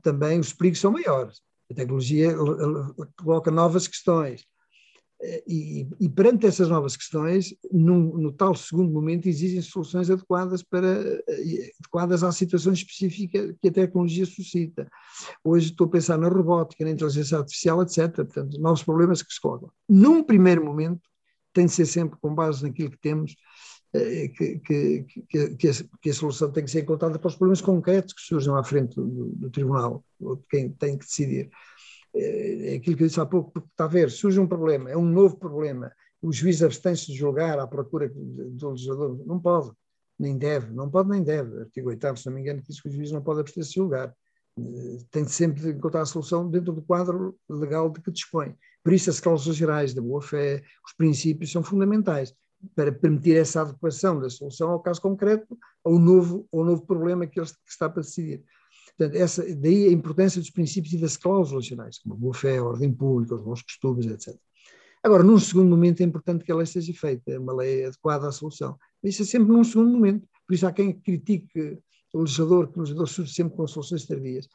também os perigos são maiores. A tecnologia coloca novas questões. E, e, perante essas novas questões, no, no, tal segundo momento, exigem soluções adequadas, para, adequadas à situação específica que a tecnologia suscita. Hoje estou a pensar na robótica, na inteligência artificial, etc. Portanto, novos problemas que se colocam. Num primeiro momento, tem de ser sempre com base naquilo que temos, eh, que, que, que, a, que, a, solução tem que ser encontrada para os problemas concretos que surgem à frente do, do tribunal, ou de quem tem que decidir. É, é aquilo que eu disse há pouco, porque está a ver, surge um problema, é um novo problema, o juiz abstém-se de julgar à procura do legislador, não pode, nem deve, não pode nem deve, artigo 8 se não me engano, diz que o juiz não pode abster-se de julgar, eh, tem de sempre encontrar a solução dentro do quadro legal de que dispõe. Por isso as cláusulas gerais da boa-fé, os princípios são fundamentais para permitir essa adequação da solução ao caso concreto, ao novo, ao novo problema que ele está para decidir. Portanto, essa, daí a importância dos princípios e das cláusulas gerais, como a boa-fé, a ordem pública, os bons costumes, etc. Agora, num segundo momento, é importante que a lei seja feita, é uma lei adequada à solução. Isso é sempre num segundo momento. Por isso há quem critique o legislador, que o legislador surge sempre com soluções tardias.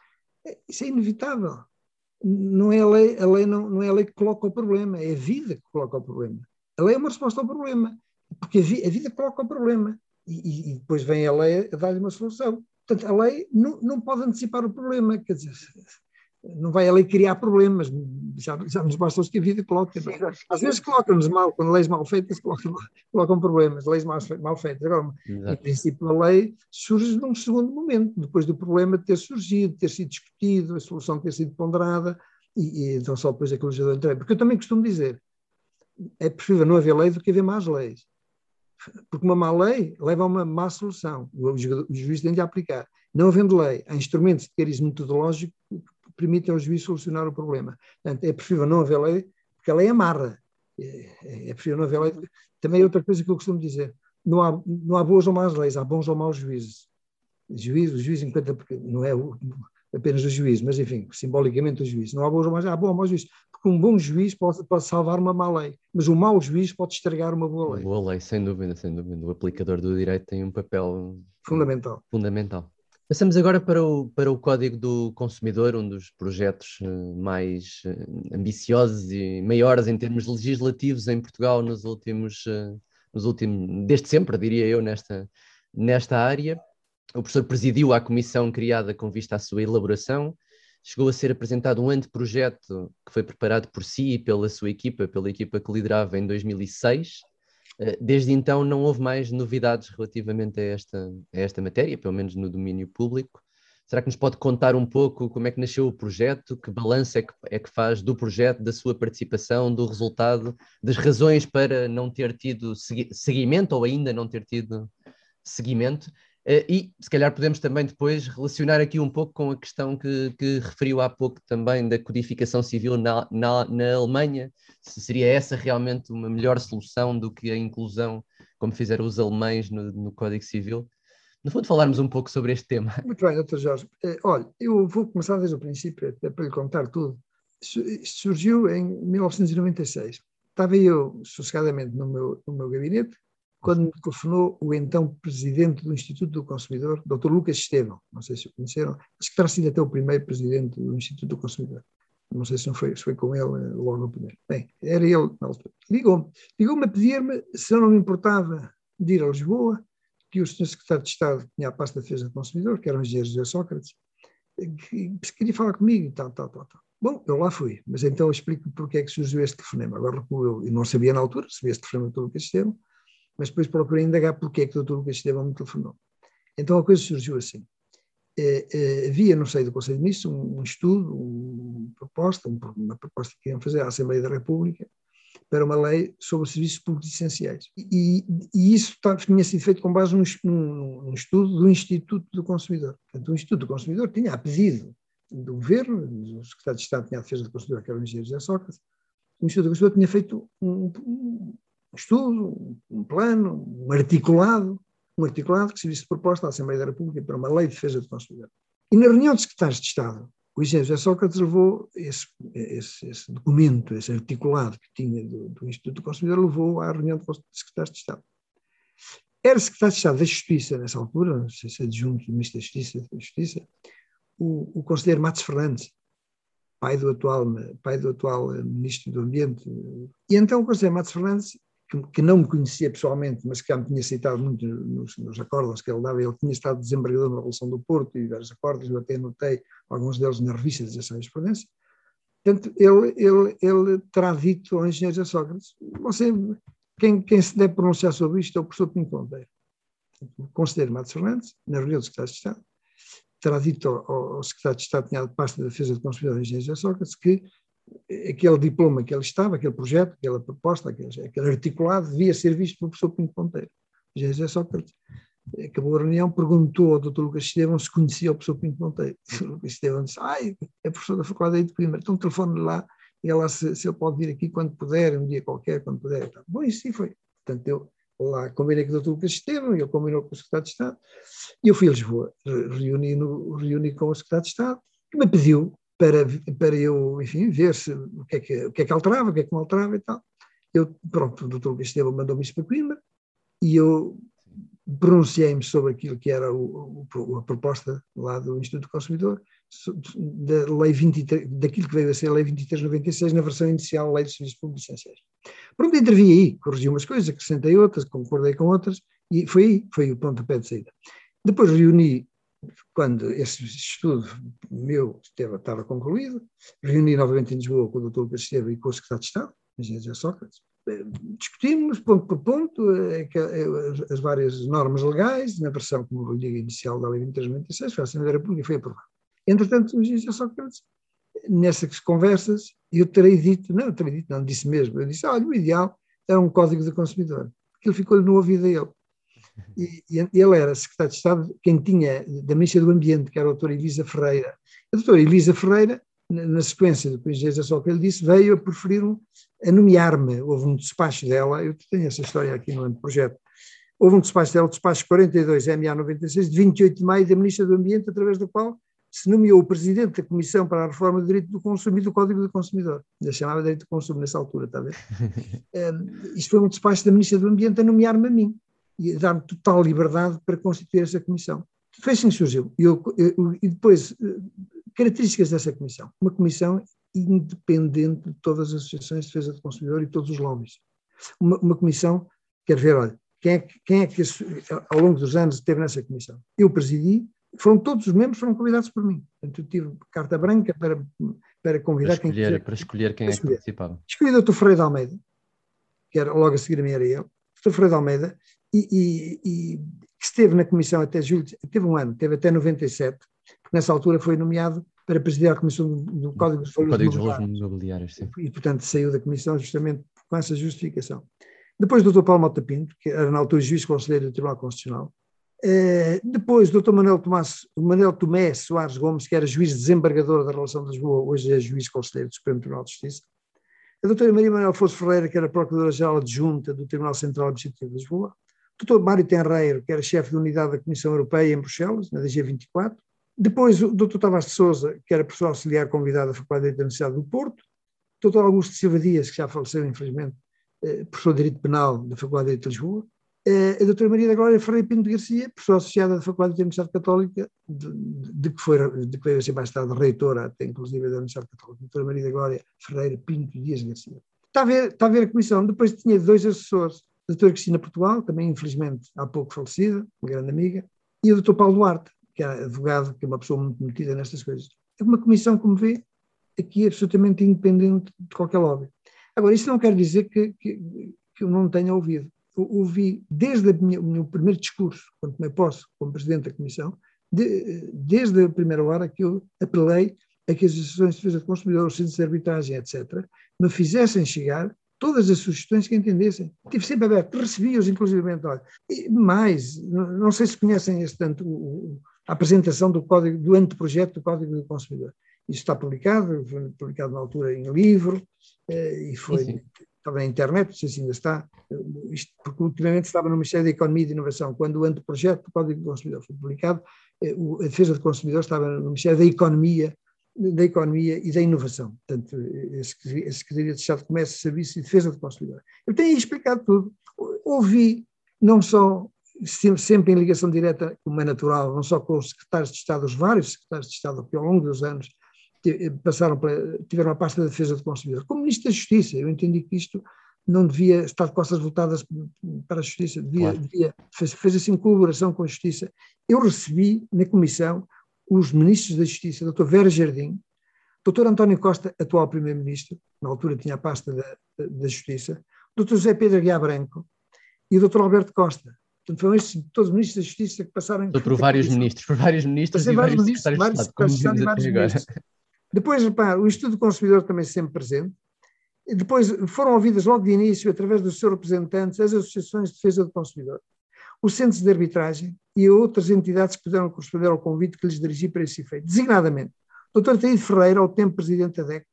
É, isso é inevitável. Não é a lei, a lei não, não é a lei que coloca o problema, é a vida que coloca o problema. A lei é uma resposta ao problema, porque a, vi, a vida coloca o problema. E, e, depois vem a lei a dar-lhe uma solução. Portanto, a lei não, não pode antecipar o problema, quer dizer, não vai a lei criar problemas, já, já nos basta os que a vida coloca. É? Às vezes colocam-nos mal, quando leis mal feitas colocam, colocam problemas, leis mal, mal feitas. Agora, Exato. em princípio, a lei surge num segundo momento, depois do problema ter surgido, ter sido discutido, a solução ter sido ponderada, e, e então só depois é que o legislador entra. Porque eu também costumo dizer, é preferível não haver lei do que haver más leis. Porque uma má lei leva a uma má solução. O, juiz tem de aplicar. Não havendo lei, há instrumentos de cariz metodológico que permitem ao juiz solucionar o problema. Portanto, é preferível não haver lei, porque a lei amarra. É, é, preferível não haver lei. Também é outra coisa que eu costumo dizer. Não há, não há boas ou más leis, há bons ou maus juízes. Juiz, o juiz enquanto não é o, apenas o juiz, mas enfim, simbolicamente o juiz. Não há bons ou maus, há bom ou mau juiz porque um bom juiz pode, pode salvar uma má lei, mas um mau juiz pode estragar uma boa lei. Boa lei, sem dúvida, sem dúvida. O aplicador do direito tem um papel fundamental. fundamental. Passamos agora para o, para o Código do Consumidor, um dos projetos eh, mais eh, ambiciosos e maiores em termos legislativos em Portugal nos últimos, eh, nos últimos desde sempre, diria eu, nesta, nesta área. O professor presidiu a comissão criada com vista à sua elaboração chegou a ser apresentado um anteprojeto que foi preparado por si e pela sua equipa, pela equipa que liderava em 2006. Eh, desde então não houve mais novidades relativamente a esta, a esta matéria, pelo menos no domínio público. Será que nos pode contar um pouco como é que nasceu o projeto, que balanço é que, é que faz do projeto, da sua participação, do resultado, das razões para não ter tido seguimento ou ainda não ter tido seguimento e se calhar podemos também depois relacionar aqui um pouco com a questão que, que referiu há pouco também da codificação civil na, na, na, Alemanha, se seria essa realmente uma melhor solução do que a inclusão, como fizeram os alemães no, no Código Civil. No fundo, falarmos um pouco sobre este tema. Muito bem, doutor Jorge. Eh, olha, eu vou começar desde o princípio, até para lhe contar tudo. Surgiu em 1996. Estava eu sossegadamente no meu, no meu gabinete, quando me telefonou o então presidente do Instituto do Consumidor, Dr. Lucas Estevão, não sei se o conheceram, acho que terá sido até o primeiro presidente do Instituto do Consumidor. Não sei se, não foi, se foi com ele eh, logo no primeiro. Bem, era ele na altura. Ligou-me. Ligou-me a pedir-me se eu não me importava de ir a Lisboa, que o Sr. Secretário de Estado tinha a pasta de defesa do consumidor, que era o engenheiro José Sócrates, que queria falar comigo e tal, tal, tal, tal. Bom, eu lá fui, mas então explico porque é que surgiu este telefonema. Agora, eu, não sabia na altura, sabia este telefonema do Lucas Estevam, mas depois procurei indagar porque é que o Dr. Lucas Estevam me telefonou. Então a coisa surgiu assim. É, é, havia no seio do Conselho de Ministros um, estudo, uma proposta, uma proposta que iam fazer à Assembleia da República para uma lei sobre serviços públicos essenciais. E, e isso tinha sido feito com base num, num, estudo do Instituto do Consumidor. Portanto, o Instituto do Consumidor tinha, a pedido do governo, o secretário de Estado tinha a defesa do consumidor, que era o engenheiro José Sócrates, o Instituto do Consumidor tinha feito um estudo, um plano, um articulado, um articulado que servisse de proposta à Assembleia da República para uma lei de defesa do consumidor. E na reunião de secretários de Estado, o José Sócrates levou esse, esse, esse, documento, esse articulado que tinha do, do, Instituto do Consumidor, levou à reunião de secretários de Estado. Era secretário de Estado da Justiça nessa altura, não sei se adjunto do Ministro da Justiça, da Justiça o, o conselheiro Matos Fernandes, pai do atual, pai do atual Ministro do Ambiente. E então o conselheiro Matos Fernandes que, que, não me conhecia pessoalmente, mas que já me tinha citado muito nos, nos acordos que ele dava, ele tinha estado desembargador na Revolução do Porto e vários acordos, eu até anotei alguns deles na revista de Gestão e Jurisprudência. Portanto, ele, ele, ele terá dito ao engenheiro Sócrates, você, quem, quem se deve pronunciar sobre isto é o professor Pinto Monteiro. O conselheiro Matos Fernandes, na reunião do secretário de Estado, terá dito ao, ao secretário de Estado, tinha de pasta da defesa do consumidor, engenheiro José Sócrates, que aquele diploma que ele estava, aquele projeto, aquela proposta, aquele, aquele articulado, devia ser visto pelo professor Pinto Ponteiro. José Sócrates acabou a reunião, perguntou ao Dr. Lucas Estevão se conhecia o professor Pinto Monteiro. *laughs* O Lucas Estevão disse, ai, é professor da Faculdade de Coimbra, então telefone lá e ela se, se, ele pode vir aqui quando puder, um dia qualquer, quando puder. Então, bom, isso sim foi. Portanto, eu lá combinei com o Dr. Lucas Estevão, ele combinou com o Secretário de Estado, e eu fui a Lisboa, reuni, no, reuni com o Secretário de Estado, que me pediu para, para eu, enfim, ver se, o, que é que, o que é que alterava, o que é que não alterava e tal. Eu, pronto, o doutor Estevam mandou-me isso para Coimbra e eu pronunciei-me sobre aquilo que era o, o, a proposta lá do Instituto do Consumidor, da lei 23, daquilo que veio a ser a lei 2396 na versão inicial, lei de serviços públicos essenciais. Pronto, intervi aí, corrigi umas coisas, acrescentei outras, concordei com outras, e foi aí, foi o pontapé de saída. Depois reuni quando esse estudo meu esteve, estava concluído, reuni novamente em Lisboa com o Dr. Lucas Estevam e com o Secretário de Estado, engenheiro Sócrates, eh, discutimos ponto por ponto eh, eh, as várias normas legais, na versão, como eu digo, inicial da Lei 2396, foi a Assembleia da República e foi aprovado. Entretanto, o engenheiro Sócrates, nessas conversas, eu terei dito, não, terei dito, não, disse mesmo, eu disse, olha, o ideal era um código de consumidor, ele ficou-lhe no ouvido a ele. E, e, ele era secretário de Estado, quem tinha, da Ministra do Ambiente, que era a doutora Elisa Ferreira. A doutora Elisa Ferreira, na, na sequência do engenheiro só que ele disse, veio a preferir um, a nomear-me. Houve um despacho dela, eu tenho essa história aqui no projeto. Houve um despacho dela, o despacho 42 MA 96, de 28 de maio, da Ministra do Ambiente, através do qual se nomeou o presidente da Comissão para a Reforma do Direito do Consumo e do Código do Consumidor. Já chamava Direito do Consumo nessa altura, está a ver? *laughs* um, isto foi um despacho da Ministra do Ambiente a nomear-me a mim e dar-me total liberdade para constituir essa comissão. Foi assim que surgiu. Eu, eu, e depois, eh, características dessa comissão. Uma comissão independente de todas as associações de defesa do consumidor e todos os lobbies. Uma, uma comissão, quero ver, olha, quem é, quem é que ao longo dos anos esteve nessa comissão? Eu presidi, foram todos os membros foram convidados por mim. Portanto, eu tive carta branca para, para convidar para escolher, quem Para escolher quem para escolher. é que participava. Escolhi o Dr. Ferreira de Almeida, que era logo a seguir a mim era ele. Dr. Ferreira de Almeida, e, e, e, que esteve na comissão até julho, teve um ano, teve até 97, porque nessa altura foi nomeado para presidir a comissão do, Código dos Valores Imobiliários. Sim. E, portanto, saiu da comissão justamente com essa justificação. Depois, o Dr. Paulo Mota Pinto, que era na altura juiz conselheiro do Tribunal Constitucional. Eh, depois, o Dr. Manuel, Tomás, Manuel Tomé Soares Gomes, que era juiz desembargador da relação de Lisboa, hoje é juiz conselheiro do Supremo Tribunal de Justiça. A doutora Maria Manuel Força Ferreira, que era Procuradora-Geral Adjunta do Tribunal Central Administrativo de Lisboa. Dr. Mário Tenreiro, que era chefe de unidade da Comissão Europeia em Bruxelas, na DG 24. Depois o Dr. Tavares de Souza, que era professor auxiliar convidado da Faculdade de Universidade do Porto. Dr. Augusto Silva Dias, que já faleceu, infelizmente, eh, professor de Direito Penal da Faculdade de Direito de Lisboa. a doutora Maria da Glória Ferreira Pinto Garcia, professora associada da Faculdade de Universidade Católica, de, de, que foi, de que veio a ser mais tarde reitora, até inclusive da Universidade Católica, doutora Maria da Glória Ferreira Pinto Dias Garcia. Está a ver, está a, ver a comissão. Depois tinha dois assessores, a doutora Cristina Portugal, também infelizmente há pouco falecida, uma grande amiga, e o doutor Paulo Duarte, que é advogado, que é uma pessoa muito metida nestas coisas. É uma comissão, como vê, aqui absolutamente independente de qualquer lobby. Agora, isso não quer dizer que, que, que eu não tenha ouvido ouvi desde o meu primeiro discurso, quando tomei posse como presidente da comissão, de, desde a primeira hora que eu apelei a que as associações de defesa do consumidor, os centros de arbitragem, etc., me fizessem chegar todas as sugestões que entendessem. Estive sempre aberto, recebi-os inclusivamente. Olha, e mais, não sei se conhecem este tanto, o, a apresentação do código, do anteprojeto do Código do Consumidor. Isso está publicado, foi publicado na altura em livro, eh, e foi, sim, sim estava na internet, não sei se ainda está, isto, porque ultimamente estava no Ministério da Economia e de Inovação, quando o anteprojeto do Código do Consumidor foi publicado, eh, a defesa do consumidor estava no Ministério da Economia, da Economia e da Inovação, portanto, esse, esse Secretaria de Estado de Comércio, Serviço e Defesa do Consumidor. Eu tenho explicado tudo, ouvi não só sempre em ligação direta, como é natural, não só com os secretários de Estado, os vários secretários de Estado que ao longo dos anos passaram para, tiveram a pasta da defesa do consumidor. Como Ministro da Justiça, eu entendi que isto não devia estar de costas voltadas para a Justiça, devia, claro. devia fez assim colaboração com a Justiça. Eu recebi na Comissão os Ministros da Justiça, Dr. Vera Jardim, Dr. António Costa, atual Primeiro-Ministro, na altura tinha a pasta da, da Justiça, Dr. José Pedro Aguiar Branco e o Dr. Alberto Costa. Portanto, foram estes todos os ministros da Justiça que passaram. Por vários ministros, por vários ministros e vários, vários ministros, vários secretários de Estado, vários ministros. Depois, repara, o Instituto do Consumidor também sempre presente. E depois foram ouvidas logo de início, através dos seus representantes, as associações de defesa do consumidor, os centros de arbitragem e outras entidades que puderam corresponder ao convite que lhes dirigi para esse efeito. Designadamente, Dr. Taíde Ferreira, ao tempo presidente da DEC,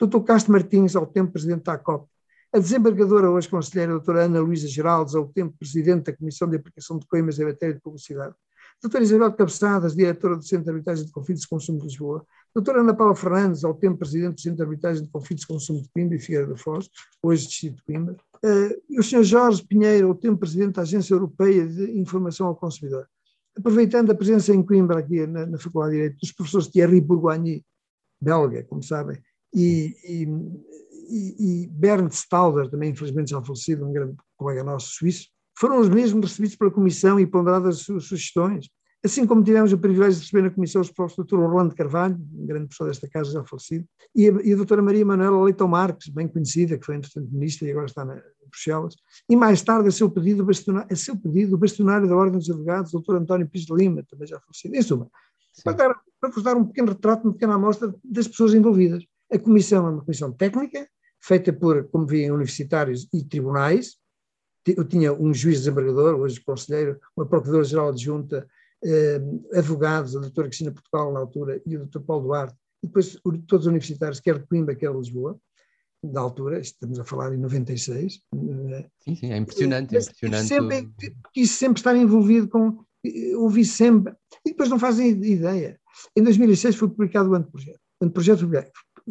Dr. Castro Martins, ao tempo presidente da ACOP, a desembargadora, hoje conselheira, doutora Ana Luísa Geraldes, ao tempo presidente da Comissão de Aplicação de Coimas em matéria de publicidade, doutora Isabel Cabeçadas, diretora do Centro de Arbitragem de Conflitos de Consumo de Lisboa, doutora Ana Paula Fernandes, ao tempo presidente do Centro de Arbitragem de Conflitos de Consumo de Coimbra e Figueira da Foz, hoje Distrito de Coimbra, o Sr. Jorge Pinheiro, ao tempo presidente da Agência Europeia de Informação ao Consumidor. Aproveitando a presença em Coimbra, aqui na, na Faculdade de Direito, dos professores Thierry Bourgoigny, belga, como sabem, e, e, e, Bernd Stalder, também infelizmente já falecido, um grande colega nosso suíço, foram os mesmos recebidos pela Comissão e ponderadas sugestões. Assim como tivemos o privilégio de receber na Comissão os professores Dr. Orlando Carvalho, um grande professor desta casa já falecido, e a, e a doutora Maria Manuela Leitão Marques, bem conhecida, que foi entretanto ministra e agora está na Bruxelas, e mais tarde, a seu pedido, a seu pedido o bastonário da Ordem dos Advogados, o Dr. António Pires de Lima, também já falecido. Em suma, para, dar, para vos dar um pequeno retrato, uma pequena amostra das pessoas envolvidas. A comissão é uma comissão técnica, feita por, como veem, universitários e tribunais, eu tinha um juiz desembargador, hoje conselheiro, uma procuradora-geral adjunta, advogados, a doutora Cristina Portugal na altura e o doutor Paulo Duarte, e depois todos os universitários, quer de Coimbra, quer de Lisboa, da altura, estamos a falar em 96. Eh, sim, sim, é impressionante. É impressionante. Sempre, quis sempre estar envolvido com, eh, ouvi sempre, e depois não fazem ideia. Em 2006 foi publicado o anteprojeto. O anteprojeto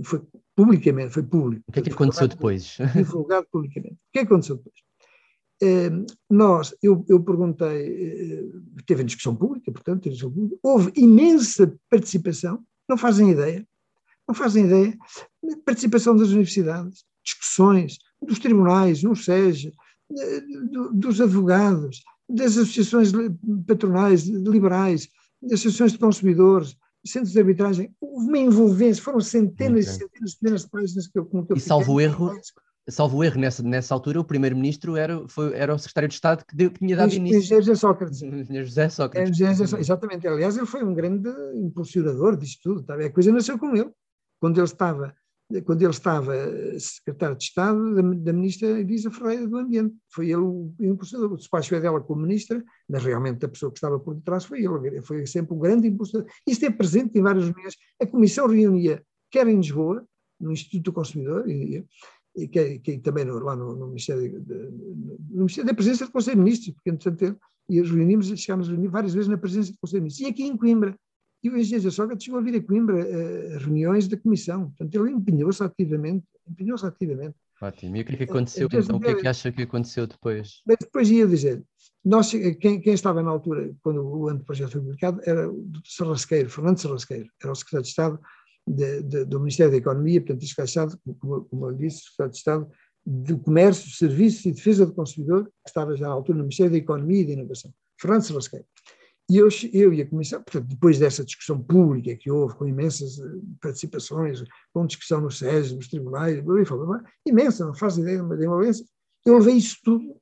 foi publicamente, foi público. O que é que aconteceu depois? Divulgado publicamente. O que é que aconteceu depois? Nós, eu, eu perguntei, eh, teve discussão pública, portanto, discussão pública, houve imensa participação, não fazem ideia, não fazem ideia, participação das universidades, discussões, dos tribunais, no SES, eh, dos advogados, das associações patronais, liberais, das associações de consumidores, centros de arbitragem, houve uma envolvência, foram centenas e centenas, centenas de páginas que eu, que eu E salvo erro, salvo erro, nessa, nessa altura, o primeiro-ministro era, foi, era o secretário de Estado que, deu, que tinha dado início. Engenheiro José Sócrates. *laughs* Engenheiro José Sócrates. É, José, exatamente. Aliás, ele foi um grande impulsionador disto tudo. Tá? A coisa nasceu com ele. Quando ele estava, quando ele estava secretário de Estado da, da ministra Elisa Ferreira do Ambiente. Foi ele o impulsionador. O despacho é dela como ministra, mas realmente a pessoa que estava por detrás foi ele. Foi sempre um grande impulsionador. Isto é presente em várias reuniões. A comissão reunia, quer em Lisboa, no Instituto do Consumidor, e, e que, que também no, lá no, no, Ministério de, no Ministério da Presidência do Conselho de Ministros, porque entretanto e nos reunimos, chegámos a reunir várias vezes na presença do Conselho de Ministros, e aqui em Coimbra. E o engenheiro Sócrates chegou a vir a Coimbra a reuniões da Comissão, portanto ele empenhou-se ativamente, empenhou-se ativamente. Ótimo, e o que é que aconteceu então? então? O que é que acha que aconteceu depois? Depois ia dizer, nós, quem, quem, estava na altura, quando o anteprojeto foi publicado, era o. Sarrasqueiro, Fernando Sarrasqueiro, era o secretário de Estado de, de, do Ministério da Economia, portanto, o secretário de Estado, como, como eu disse, secretário de Estado do Comércio, Serviços e Defesa do Consumidor, que estava já na altura no Ministério da Economia e da Inovação, Fernando Sarrasqueiro. E eu, eu e a Comissão, portanto, depois dessa discussão pública que houve, com imensas eh, participações, com discussão nos SES, nos tribunais, imensa, não faz ideia de uma violência, eu levei isso tudo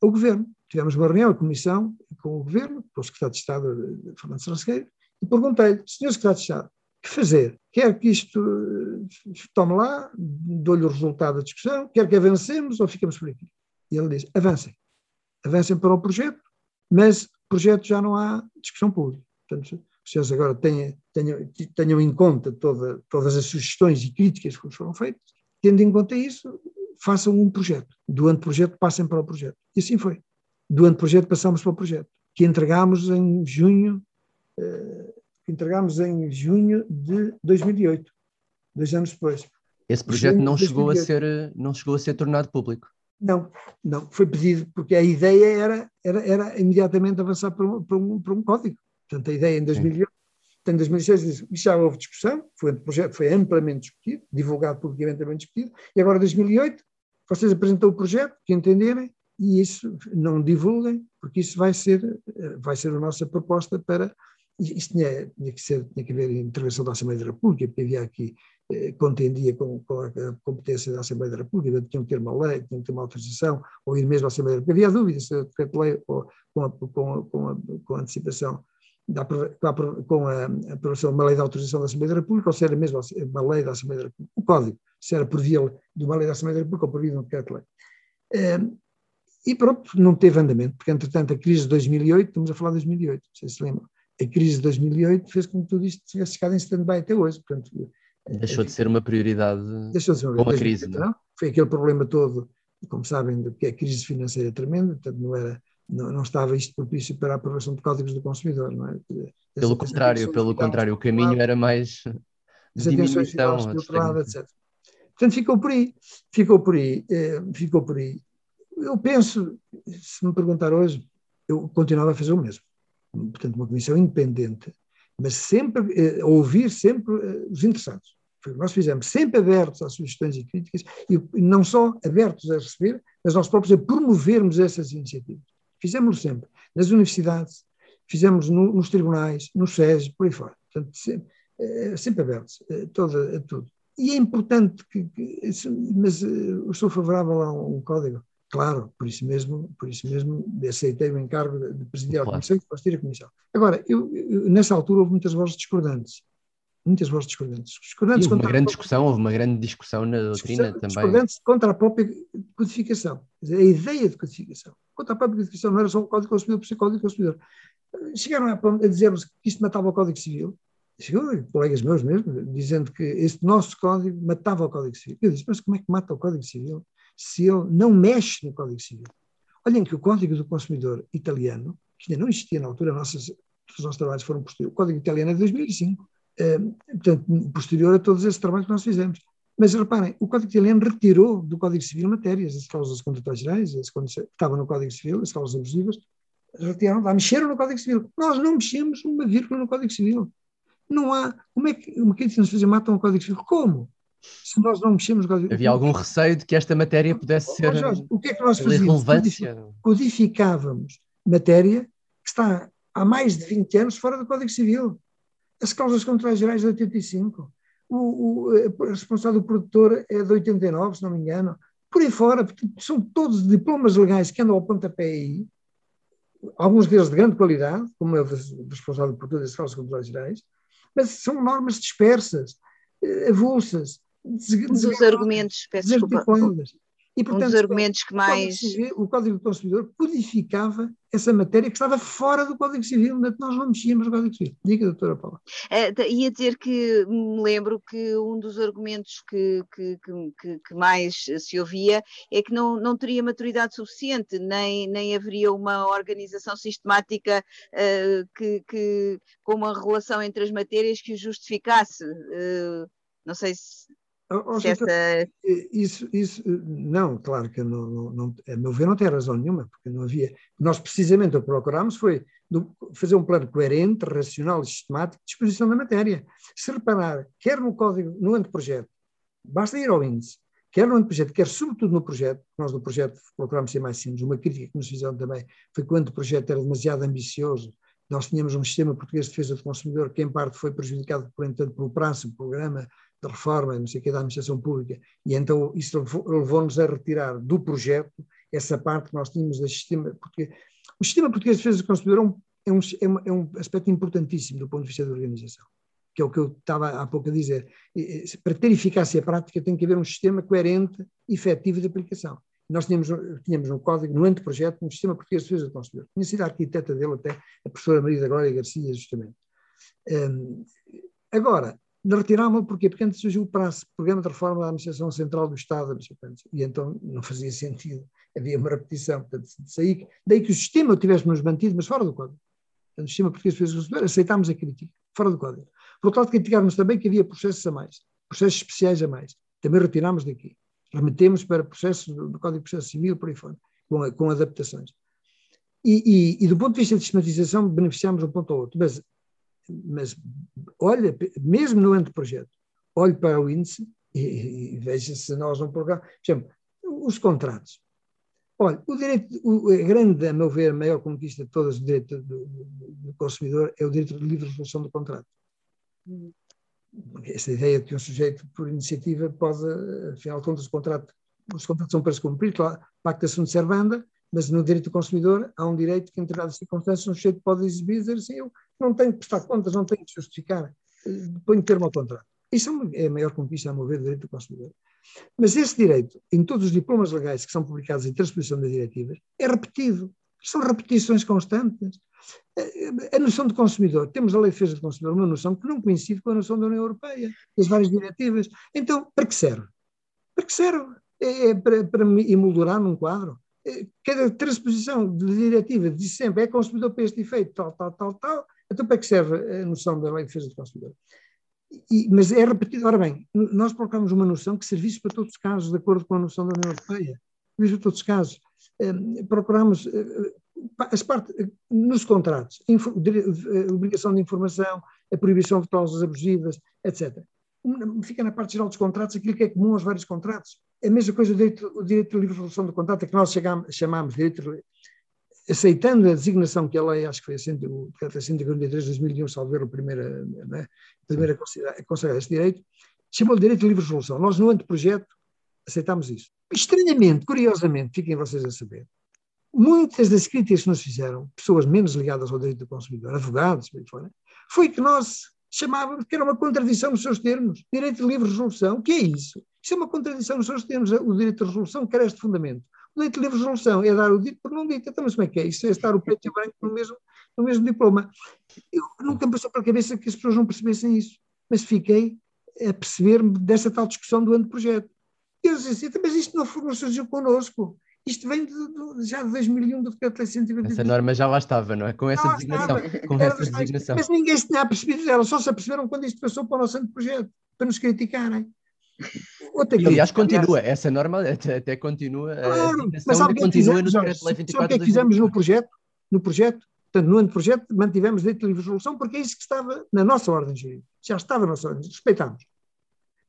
ao Governo. Tivemos uma reunião, a Comissão, com o Governo, com o Secretário de Estado, Fernando Sarrasqueiro, e perguntei-lhe, Senhor Secretário de Estado, que fazer? Quer que isto eh, tome lá, dou-lhe o resultado da discussão, quer que avancemos ou ficamos por aqui? E ele disse, avancem. Avancem para o projeto, mas projeto já não há discussão pública. Portanto, senhores agora tenham, tenham, tenham em conta toda, todas as sugestões e críticas que foram feitas, tendo em conta isso, façam um projeto. Do anteprojeto passem para o projeto. E assim foi. Do anteprojeto passamos para o projeto, que entregámos em junho, eh, entregámos em junho de 2008, dois anos depois. Esse projeto não chegou, a ser, não chegou a ser tornado público? Não, não, foi pedido, porque a ideia era, era, era imediatamente avançar para um, para, um, para um código. Portanto, a ideia em 2008, em 2006 já houve discussão, foi, o projeto foi amplamente discutido, divulgado publicamente também discutido, e agora em 2008 vocês apresentam o projeto, que entenderem, e isso não divulguem, porque isso vai ser, vai ser a nossa proposta para. Isto tinha, tinha, que, ser, tinha que haver intervenção da Assembleia da República, porque havia aqui eh, contendia com, com, a competência da Assembleia da República, tinham que ter uma lei, tinham que ter uma autorização, ou ir mesmo à Assembleia da República. Havia dúvidas se o decreto-lei ou com a, com, com, a, com a antecipação, da, a, com a aprovação de uma lei de autorização da Assembleia da República, ou se era mesmo uma lei da Assembleia da República, o código, se era por via de uma lei da Assembleia da República ou por via de um decreto-lei. Eh, e pronto, não teve andamento, porque entretanto a crise de 2008, estamos a falar de 2008, não sei se lembram, a crise de 2008 fez com que tudo isto tivesse ficado em stand-by até hoje, portanto Deixou de ser uma prioridade Deixou de ser uma com a crise. Não? É? Foi aquele problema todo, como sabem, que é a crise financeira tremenda, portanto não, era, não, não estava isto propício para a aprovação de códigos do consumidor. Não é? Pelo contrário, pelo contrário, o caminho era mais diminuição. etc. Portanto, ficou por aí, ficou por aí, eh, ficou por aí. Eu penso, se me perguntar hoje, eu continuava a fazer o mesmo. Portanto, uma comissão independente mas sempre eh, ouvir sempre eh, os interessados. Foi o que nós fizemos, sempre abertos às sugestões e críticas, e não só abertos a receber, mas nós próprios a promovermos essas iniciativas. Fizemos sempre, nas universidades, fizemos no, nos tribunais, nos SES, por aí fora. Portanto, sempre, eh, sempre abertos eh, toda, a tudo. E é importante que, que mas eh, eu sou favorável a um, um código Claro, por isso mesmo, por isso mesmo aceitei o encargo de presidir a Comissão e de a Comissão. Agora, eu, eu, nessa altura houve muitas vozes discordantes. Muitas vozes discordantes. discordantes houve uma grande discussão, houve uma grande discussão na doutrina discussão, também. Discordantes contra a própria codificação. Dizer, a ideia de codificação. Contra a própria codificação, não era só o Código Consumidor por ser Código Consumidor. Chegaram a, a dizer-nos que isto matava o Código Civil. Chegou, colegas meus mesmo, dizendo que este nosso código matava o Código Civil. Eu disse, mas como é que mata o Código Civil? Se ele não mexe no Código Civil. Olhem que o Código do Consumidor italiano, que ainda não existia na altura, nossas, os nossos trabalhos foram posteriores, o Código italiano é de 2005, eh, portanto, posterior a todos esses trabalhos que nós fizemos. Mas reparem, o Código italiano retirou do Código Civil matérias, as cláusulas contratuais gerais, as que estavam no Código Civil, as cláusulas abusivas, retiraram lá, mexeram no Código Civil. Nós não mexemos uma vírgula no Código Civil. Não há. Como é que crítica nos fazer matam o Código Civil? Como? Se nós não mexemos. Havia algum receio de que esta matéria pudesse ser. Jorge, o que é que nós fazíamos? Codificávamos matéria que está há mais de 20 anos fora do Código Civil. As causas contratuais gerais de 85. O, o, responsável do produtor é de 89, se não me engano. Por aí fora, são todos diplomas legais que andam ao pontapé aí, alguns deles de grande qualidade, como é o responsável do produtor das causas contratuais gerais, mas são normas dispersas, eh, avulsas, um dos argumentos, peço desculpa, e, portanto, um dos argumentos que mais. O Código do Consumidor codificava essa matéria que estava fora do Código Civil, nós não mexíamos no Código Civil. Diga, doutora Paula. Uh, ia dizer que me lembro que um dos argumentos que, que, que, que, mais se ouvia é que não, não teria maturidade suficiente, nem, nem haveria uma organização sistemática uh, que, que, com uma relação entre as matérias que o justificasse. Uh, não sei se Oh, esta... Isso, isso, não, claro que não, não, a meu ver não tem razão nenhuma, porque não havia. Nós precisamente o que procurámos foi fazer um plano coerente, racional e sistemático de disposição da matéria. Se reparar, quer no código, no anteprojeto, basta ir ao índice, quer no anteprojeto, quer sobretudo no projeto, nós no projeto procurámos ser mais simples, uma crítica que nos fizeram também foi que o anteprojeto era demasiado ambicioso, nós tínhamos um sistema português de defesa do consumidor que em parte foi prejudicado, por entanto, pelo prazo, programa de reforma, não sei o que, da administração pública, e então isso levou-nos a retirar do projeto essa parte que nós tínhamos do sistema português. O sistema português de defesa do consumidor é um, é um, é um aspecto importantíssimo do ponto de vista da organização, que é o que eu estava há pouco a dizer. Para ter eficácia prática tem que haver um sistema coerente, efetivo de aplicação. Nós tínhamos, tínhamos um código no anteprojeto, um sistema português de defesa do consumidor. Tinha sido a arquiteta dele até, a professora Maria da Glória Garcia, justamente. Um, agora, retirámos-lo porquê? Porque antes surgiu o prazo, Programa de Reforma da Administração Central do Estado, e então não fazia sentido, havia uma repetição. Portanto, daí, daí que o sistema tivéssemos mantido, mas fora do código. Portanto, o sistema português defesa do consumidor, aceitámos a crítica, fora do código. Por outro lado, criticámos também que havia processos a mais, processos especiais a mais. Também retirámos daqui. Remetemos para processos do Código de Processo Civil, por aí fora, com, com adaptações. E, e, e, do ponto de vista de sistematização, beneficiámos um ponto ou outro. Mas mas olha, mesmo no anteprojeto, olhe para o índice e, e veja se nós não programamos. Os contratos. Olha, o direito, o, a grande, a meu ver, a maior conquista de todas do direito do, do, do, consumidor é o direito de livre resolução do contrato. Essa ideia de que um sujeito, por iniciativa, pode, afinal de contas, o contrato, os contratos são para se cumprir, claro, pacta sunt servanda, mas no direito do consumidor há um direito que, em determinadas circunstâncias, um sujeito pode exibir e dizer assim: eu não tenho que prestar contas, não tenho que justificar, ponho termo ao contrato. Isso é a maior conquista, a meu ver, do direito do consumidor. Mas esse direito, em todos os diplomas legais que são publicados em transposição das diretivas, é repetido. São repetições constantes. A noção de consumidor, temos a Lei de Defesa do Consumidor, uma noção que não coincide com a noção da União Europeia, das várias diretivas. Então, para que serve? Para que serve? É, é para, para emoldurar num quadro? Cada transposição de diretiva diz sempre é consumidor para este efeito, tal, tal, tal, tal, então para que serve a noção da lei de defesa do consumidor? E, mas é repetido, ora bem, nós colocamos uma noção que serviço para todos os casos, de acordo com a noção da União Europeia, serviço para todos os casos. Um, procuramos uh, as partes, nos contratos, a obrigação de informação, a proibição de cláusulas abusivas, etc. Fica na parte geral dos contratos aquilo que é comum aos vários contratos a mesma coisa o direito, o direito de livre resolução do contrato, é que nós chegamos, chamamos de direito, aceitando a designação que a lei, acho que foi a 143 de 2001, salvo a primeira, né, a primeira a considerar este direito, chamou de direito de livre resolução. Nós, no anteprojeto, aceitámos isso. Estranhamente, curiosamente, fiquem vocês a saber, muitas das críticas que nos fizeram, pessoas menos ligadas ao direito do consumidor, advogados, fora, foi que nós chamávamos que era uma contradição nos seus termos. Direito de livre resolução, o que é isso? Isso é uma contradição nos seus termos. O direito de resolução quer este fundamento. O direito de livre resolução é dar o dito por não dito. Então, mas como é que é? Isso é estar o preto e o branco no mesmo, no mesmo diploma. Eu nunca me passou pela cabeça que as pessoas não percebessem isso. Mas fiquei a perceber-me dessa tal discussão do anteprojeto. Eu disse assim, então, mas isto não, não surgiu connosco. Isto vem de, de, já de 2001 do decreto de 120. Essa norma já lá estava, não é? Com essa designação. Com essa designação. Mas ninguém se tinha apercebido dela, só se aperceberam quando isto passou para o nosso anteprojeto, para nos criticarem. E, aliás, continua, aliás, essa norma até, até continua, claro, mas sabe continua no decreto-lei 24 Sabe o que é que fizemos no projeto? No projeto, portanto, no anteprojeto, mantivemos direito de livre resolução, porque é isso que estava na nossa ordem jurídica. Já estava na nossa ordem, respeitámos.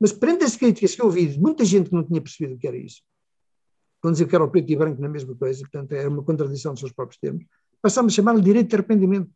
Mas perante as críticas que eu ouvi de muita gente que não tinha percebido o que era isso, quando dizia que era o preto e branco na mesma coisa, portanto, era uma contradição dos seus próprios termos, passámos a chamar-lhe direito de arrependimento.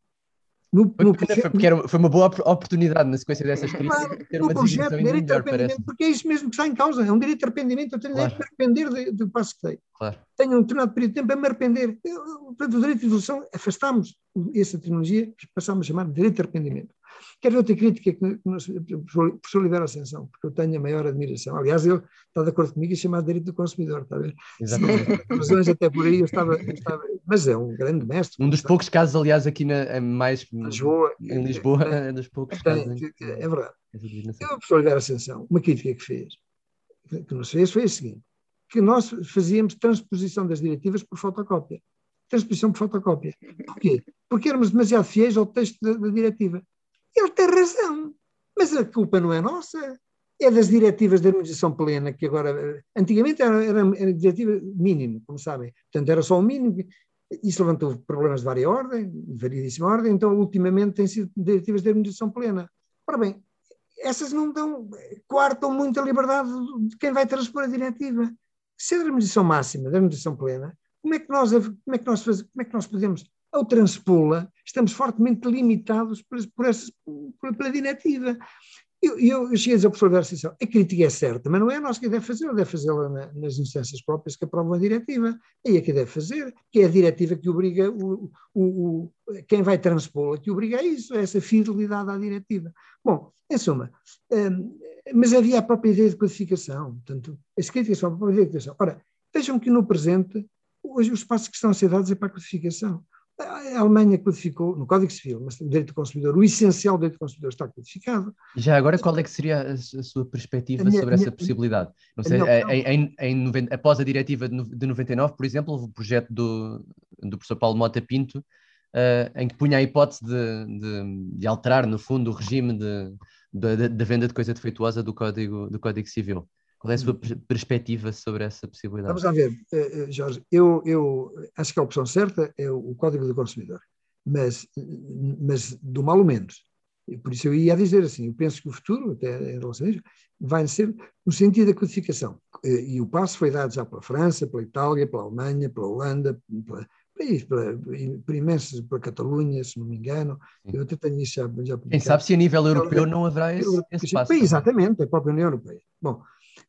No, no projeto, foi porque era, foi uma boa oportunidade na sequência dessas crises claro, ter uma projeto, direito melhor, de arrependimento, porque é isso mesmo que está em causa, é um direito de arrependimento, eu tenho claro. direito de arrepender do passo que dei. Claro. Tenho um determinado período de tempo a me arrepender. Portanto, o direito de evolução, afastámos essa terminologia, passámos a chamar de direito de arrependimento. Quero outra crítica que o professor Oliveira Ascensão, porque eu tenho a maior admiração. Aliás, ele está de acordo comigo e chama de direito do consumidor, está a ver? Exatamente. Razões até por aí eu estava, eu estava, Mas é um grande mestre. Um dos poucos casos, aliás, aqui na, mais Lisboa, em Lisboa, é, dos poucos tem, casos. Em, é verdade. Eu, o professor Oliveira Ascensão, uma crítica que fez, que nos fez, foi a seguinte, que nós fazíamos transposição das diretivas por fotocópia. Transposição por fotocópia. Porquê? Porque éramos demasiado fiéis ao texto da, da diretiva. Ele tem razão, mas a culpa não é nossa. é das diretivas de harmonização plena, que agora, antigamente era, era, era diretiva mínimo, como sabem, portanto era só o mínimo, isso levantou problemas de várias ordem, de variedíssima ordem, então ultimamente tem sido diretivas de harmonização plena. Ora bem, essas não dão, coartam muita liberdade de quem vai transpor a diretiva. Se é de harmonização máxima, de harmonização plena, como é que nós, como é que nós, faz, como é que nós podemos, ao transpô-la, estamos fortemente limitados por, por essa, por, pela diretiva. Eu, eu, eu cheguei a dizer ao professor da Associação, a crítica é certa, mas não é nós que deve fazer, ele deve fazê-la na, nas instâncias próprias que aprovam a diretiva. É aí que deve fazer, que é a diretiva que obriga o, o, o quem vai transpô-la, que obriga a isso, a essa fidelidade à diretiva. Bom, em suma, um, mas havia a própria ideia de codificação, portanto, as críticas são a própria ideia de codificação. Ora, vejam que no presente, hoje os passos que estão a ser dados é para a codificação. A Alemanha codificou no Código Civil, mas o direito do consumidor, o essencial do direito do consumidor está codificado. Já agora, qual é que seria a, a sua perspectiva minha, sobre essa minha, possibilidade? Não sei, em, em, em, após a diretiva de 99, por exemplo, o projeto do, do professor Paulo Mota Pinto, uh, em que punha a hipótese de, de, de, alterar, no fundo, o regime da venda de coisa defeituosa do Código, do Código Civil. Qual é a sua hum. perspectiva sobre essa possibilidade? Vamos lá ver, eh, eh, Jorge. Eu, eu acho que a opção certa é o Código do Consumidor, mas, mas do mal ou menos. Por isso eu ia dizer assim: eu penso que o futuro, até em relação a isso, vai ser no sentido da codificação. Eh, e o passo foi dado já pela França, pela Itália, pela Alemanha, pela Holanda, pela, pela, por imensos, pela Catalunha, se não me engano. Eu até tenho isso já. já Quem sabe se a nível europeu não haverá esse, esse passo. Exatamente, a própria União Europeia. Bom,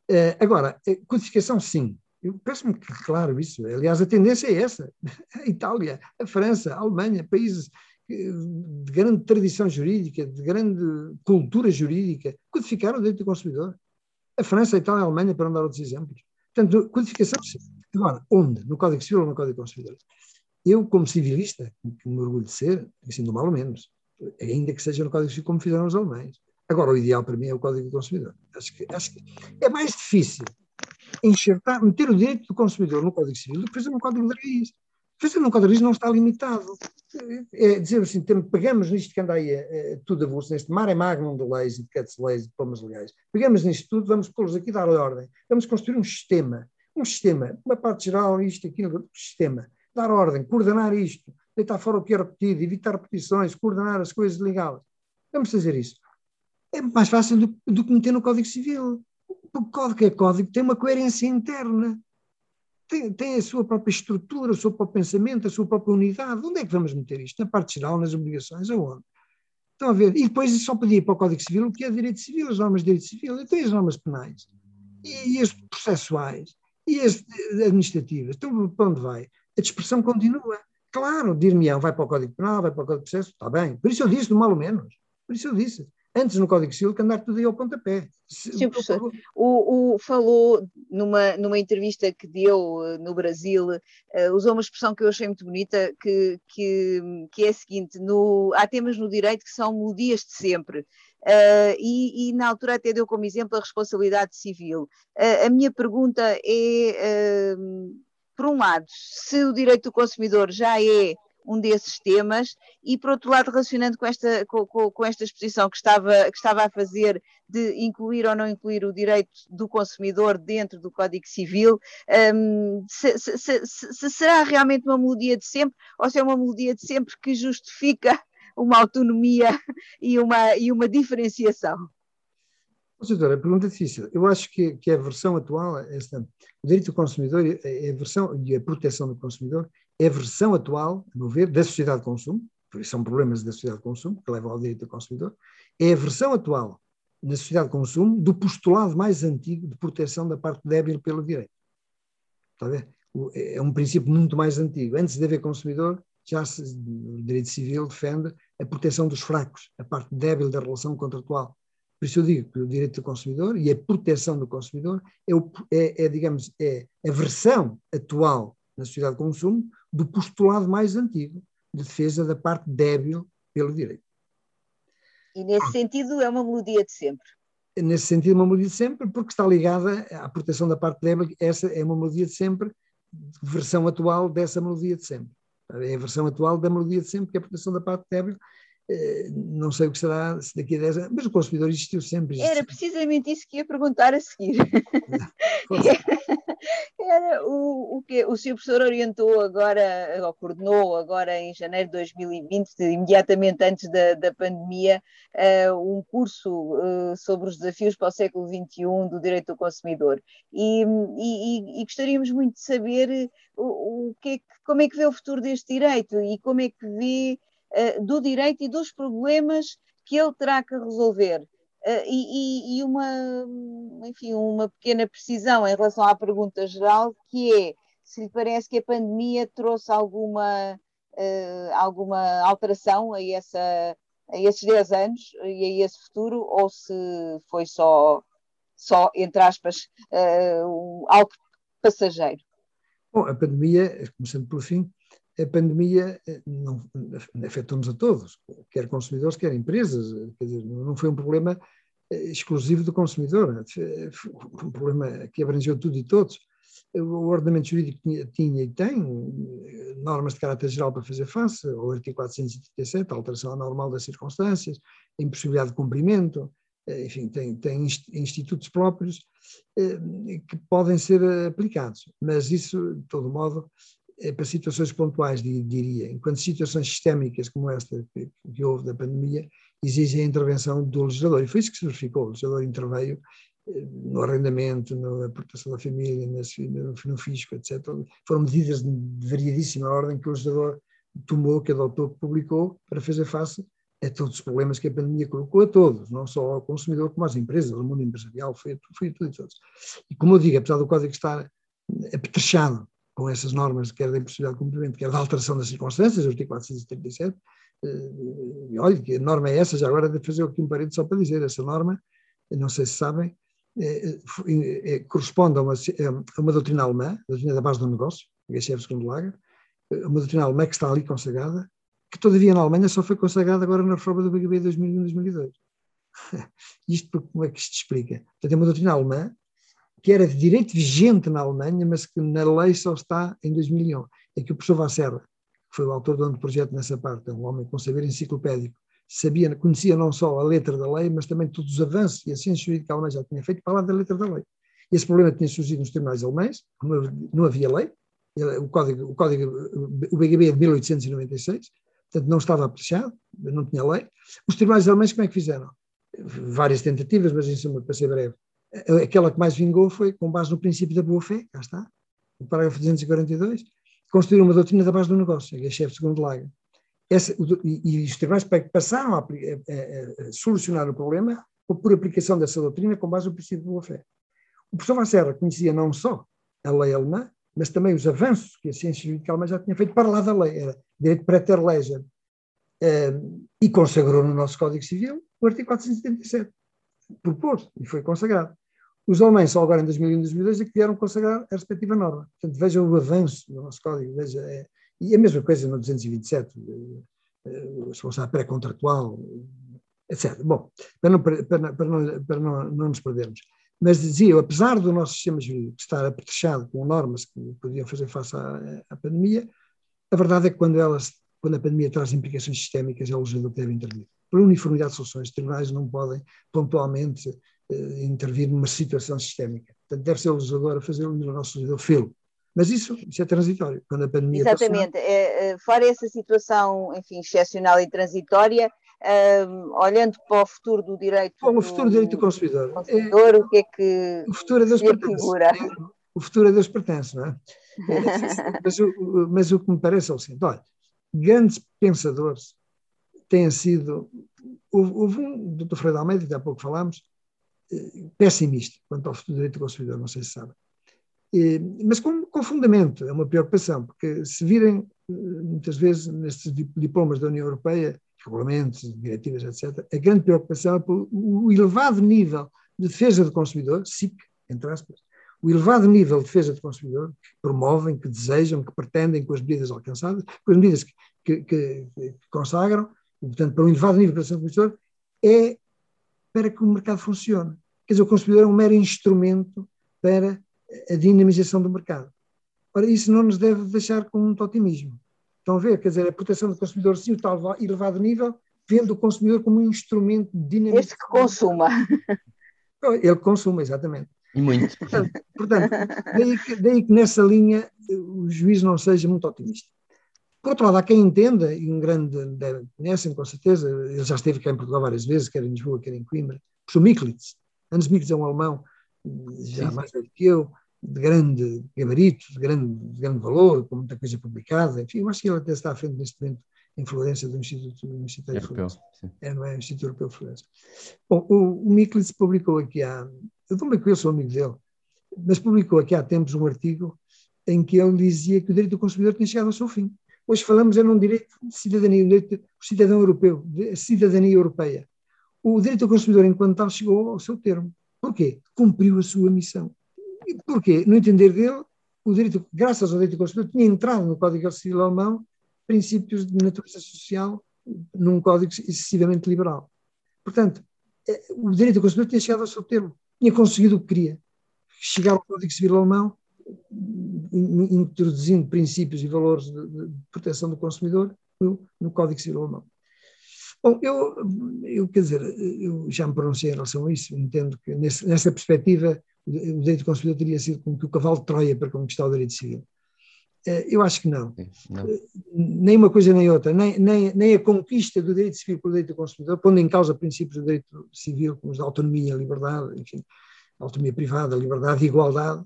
Uh, agora, codificação, sim. Eu penso-me que, claro, isso. Aliás, a tendência é essa. *laughs* A Itália, a França, a Alemanha, países de grande tradição jurídica, de grande cultura jurídica, codificaram o direito do consumidor. A França, a Itália, a Alemanha, para não dar outros exemplos. Portanto, codificação, sim. Agora, onde? No Código Civil ou no Código do Consumidor? Eu, como civilista, que me orgulho de ser, assim, do mal ou menos, ainda que seja no Código Civil como fizeram os alemães, Agora, o ideal para mim é o Código do Consumidor. Acho que, acho que é mais difícil enxertar, meter o direito do consumidor no Código Civil do que fazer no Código de Raiz. Fazer no Código de Raiz não está limitado. É dizer assim, pegamos nisto que anda aí é, é, tudo a bolsa, neste mar é magnum de leis e de cats leis e de pomas legais. Pegamos nisto tudo, vamos pô-los aqui dar ordem. Vamos construir um sistema. Um sistema, uma parte geral, isto, aquilo, um sistema. Dar ordem, coordenar isto, deitar fora o que é repetido, evitar repetições, coordenar as coisas, ligá-las. Vamos fazer isso é mais fácil do, do que meter no Código Civil. O código é código, tem uma coerência interna, tem, tem, a sua própria estrutura, o seu próprio pensamento, a sua própria unidade. Onde é que vamos meter isto? Na parte geral, nas obrigações, aonde? Estão a ver? E depois só pedir para o Código Civil o que é direito civil, as normas de direito civil, e tem as normas penais, e, e as processuais, e as administrativas. Então, para onde vai? A dispersão continua. Claro, dir-me-ão, vai para o Código Penal, vai para o Código de Processo, está bem. Por isso eu disse, do mal ou menos. Por isso eu disse antes no Código Civil que andar tudo aí ao pontapé. Sim, professor. O, o, falou numa, numa entrevista que deu eh, no Brasil, uh, usou uma expressão que eu achei muito bonita, que, que, que é a seguinte: no, há temas no direito que são melodias de sempre. Uh, e, e, na altura até deu como exemplo a responsabilidade civil. Uh, a minha pergunta é, por um lado, se o direito do consumidor já é um desses temas e por outro lado relacionando com esta, com, com, esta exposição que estava, que estava a fazer de incluir ou não incluir o direito do consumidor dentro do Código Civil, um, se, se, se, se, será realmente uma melodia de sempre ou se é uma melodia de sempre que justifica uma autonomia *laughs* e uma, e uma diferenciação? Doutora, a pergunta é difícil. Eu acho que, que a versão atual, esta, o direito do consumidor é a versão e a proteção do consumidor é a versão atual, a meu ver, da sociedade de consumo, por isso são problemas da sociedade de consumo que levam ao direito do consumidor, é a versão atual na sociedade de consumo do postulado mais antigo de proteção da parte débil pelo direito. Está a ver? É um princípio muito mais antigo. Antes de haver consumidor, já se, o direito civil defende a proteção dos fracos, a parte débil da relação contratual. Por isso eu digo que o direito do consumidor e a proteção do consumidor é, é, é digamos, é a versão atual na sociedade de consumo do postulado mais antigo de defesa da parte débil pelo direito. E nesse sentido é uma melodia de sempre. Nesse sentido, uma melodia de sempre, porque está ligada à proteção da parte débil. Essa é uma melodia de sempre, versão atual dessa melodia de sempre. É a versão atual da melodia de sempre, que é a proteção da parte débil, não sei o que será daqui a 10 anos, mas o consumidor existiu sempre. Existiu. Era precisamente isso que ia perguntar a seguir. *laughs* *laughs* Era o, o que o senhor professor orientou agora, ou coordenou agora em janeiro de 2020, imediatamente antes da, da pandemia, uh, um curso uh, sobre os desafios para o século XXI do direito do consumidor. E, e, e gostaríamos muito de saber o, o que é, como é que vê o futuro deste direito e como é que vê uh, do direito e dos problemas que ele terá que resolver. Uh, e, e, uma, enfim, uma pequena precisão em relação à pergunta geral, que é se lhe parece que a pandemia trouxe alguma, uh, alguma alteração a, essa, a esses 10 anos e a esse futuro, ou se foi só, só entre aspas, algo passageiro. Bom, a pandemia, começando pelo fim, a pandemia não, afetou-nos a todos, quer consumidores, quer empresas. Quer dizer, não foi um problema exclusivo do consumidor, foi um problema que abrangeu tudo e todos. O ordenamento jurídico tinha, tinha, e tem normas de caráter geral para fazer face, o artigo 437, a alteração anormal das circunstâncias, a impossibilidade de cumprimento, enfim, tem, tem institutos próprios que podem ser aplicados, mas isso, de todo modo, para situações pontuais, diria. Enquanto situações sistémicas como esta que, que houve da pandemia exigem a intervenção do legislador. E foi isso que se verificou. O legislador interveio eh, no arrendamento, na proteção da família, no, fisco, etc. Foram medidas de variadíssima ordem que o legislador tomou, que adotou, que publicou, para fazer face a todos os problemas que a pandemia colocou a todos, não só ao consumidor, como às empresas, ao mundo empresarial, foi, foi a tudo e todos. E como eu digo, apesar do código estar apetrechado com essas normas, quer da impossibilidade de cumprimento, quer da alteração das circunstâncias, artigo 437, e olha, que norma é essa? Já agora de fazer aqui um parede só para dizer, essa norma, não sei se sabem, é, é, corresponde a uma, a uma doutrina alemã, a doutrina da base do negócio, Geschäft segundo Lager, uma doutrina alemã que está ali consagrada, que todavia na Alemanha só foi consagrada agora na reforma do BGB de 2001-2002. Isto como é que isto explica? Portanto, é uma doutrina alemã que era de direito vigente na Alemanha, mas que na lei só está em 2001. É que o professor Vasserra, que foi o autor do projeto nessa parte, é um homem com saber enciclopédico, sabia, conhecia não só a letra da lei, mas também todos os avanços e a ciência jurídica alemã já tinha feito para lá da letra da lei. Esse problema tinha surgido nos tribunais alemães, não havia lei, o código, o código, o BGB é de 1896, portanto não estava apreciado, não tinha lei. Os tribunais alemães como é que fizeram? Várias tentativas, mas em suma, para ser breve, aquela que mais vingou foi com base no princípio da boa-fé, cá está, o parágrafo 242, construíram uma doutrina da base do negócio, que é chefe segundo Laga. Essa, e, e, os tribunais passaram a, a, a, a, solucionar o problema por aplicação dessa doutrina com base no princípio da boa-fé. O professor Vasserra conhecia não só a lei alemã, mas também os avanços que a ciência jurídica alemã já tinha feito para lá da lei, era direito preter legem, eh, e consagrou no nosso Código Civil o artigo 477, propôs e foi consagrado. Os alemães, só agora em 2001 e 2002, é que vieram consagrar a respectiva norma. Portanto, vejam o avanço do nosso código. Veja, é, e a mesma coisa no 227, o responsável pré-contratual, etc. Bom, para, não, para, para, não, para não, não nos perdermos. Mas dizia, apesar do nosso sistema jurídico estar apetrechado com normas que podiam fazer face à, à pandemia, a verdade é que quando, elas, quando a pandemia traz implicações sistémicas, é o legislador que deve intervir. Por uniformidade de soluções, os tribunais não podem pontualmente intervir numa situação sistémica. Portanto, deve ser o legislador a fazer o nosso legislador fê-lo. Mas isso, isso é transitório. Quando a pandemia Exatamente. Passar... É, é, fora essa situação, enfim, excepcional e transitória, uh, olhando para o futuro do direito. Bom, o futuro do direito do consumidor. consumidor é, o que é que. O futuro a Deus pertence. Figura? É, o futuro a Deus pertence, não é? *laughs* mas, o, mas o que me parece é o seguinte: olha, grandes pensadores têm sido. Houve, houve um, Dr. Freire Almeida, que há pouco falámos, pessimista quanto ao futuro do direito do consumidor, não sei se sabe. mas com, com, fundamento, é uma preocupação, porque se virem eh, muitas vezes nestes diplomas da União Europeia, regulamentos, diretivas, etc., a grande preocupação é por o elevado nível de defesa do consumidor, SIC, entre aspas, o elevado nível de defesa do consumidor que promovem, que desejam, que pretendem com as medidas alcançadas, com as medidas que, que, que, consagram, portanto, para um elevado nível de defesa do consumidor, é para que o mercado funcione. Quer dizer, o consumidor é um mero instrumento para a dinamização do mercado. Ora, isso não nos deve deixar com muito otimismo. Estão a ver? Quer dizer, a proteção do consumidor, sim, o tal elevado nível, vendo o consumidor como um instrumento dinâmico. Este que consuma. *laughs* Ele consuma, exatamente. E muito. Portanto, portanto daí, que, daí que nessa linha o juiz não seja muito otimista. Por outro lado, há quem entenda, e um grande conhecem com certeza, ele já esteve cá em Portugal várias vezes, quer em Lisboa, quer em Coimbra, o Miklitz. Hans Miklitz é um alemão, já sim, mais velho que eu, de grande gabarito, de grande, de grande valor, com muita coisa publicada. Enfim, eu acho que ele até está à frente neste momento em Florença do Instituto, Instituto Europeu, de Florença. É, não é? Instituto Europeu de Florença. Bom, o, o Miklitz publicou aqui há. Eu também conheço o amigo dele, mas publicou aqui há tempos um artigo em que ele dizia que o direito do consumidor tinha chegado ao seu fim. Hoje falamos é num direito de cidadania, um direito de cidadão europeu, de cidadania europeia. O direito do consumidor, enquanto tal, chegou ao seu termo. Porquê? Cumpriu a sua missão. E porquê? No entender dele, o direito, graças ao direito do consumidor, tinha entrado no Código Civil Alemão princípios de natureza social num código excessivamente liberal. Portanto, é, o direito do consumidor tinha chegado ao seu termo, tinha conseguido o que queria. Chegar ao Código Civil Alemão, introduzindo princípios e valores de, proteção do consumidor no, no Código Civil Alemão. Bom, eu, eu, quer dizer, eu já me pronunciei em relação a isso, entendo que nesse, nessa perspectiva o direito do consumidor teria sido como que o cavalo de Troia para conquistar o direito civil. Eh, eu acho que não. não. Eh, nem uma coisa nem outra. Nem, nem, nem a conquista do direito civil pelo direito do consumidor, pondo em causa princípios do direito civil, como os da autonomia, liberdade, enfim, autonomia privada, liberdade e igualdade,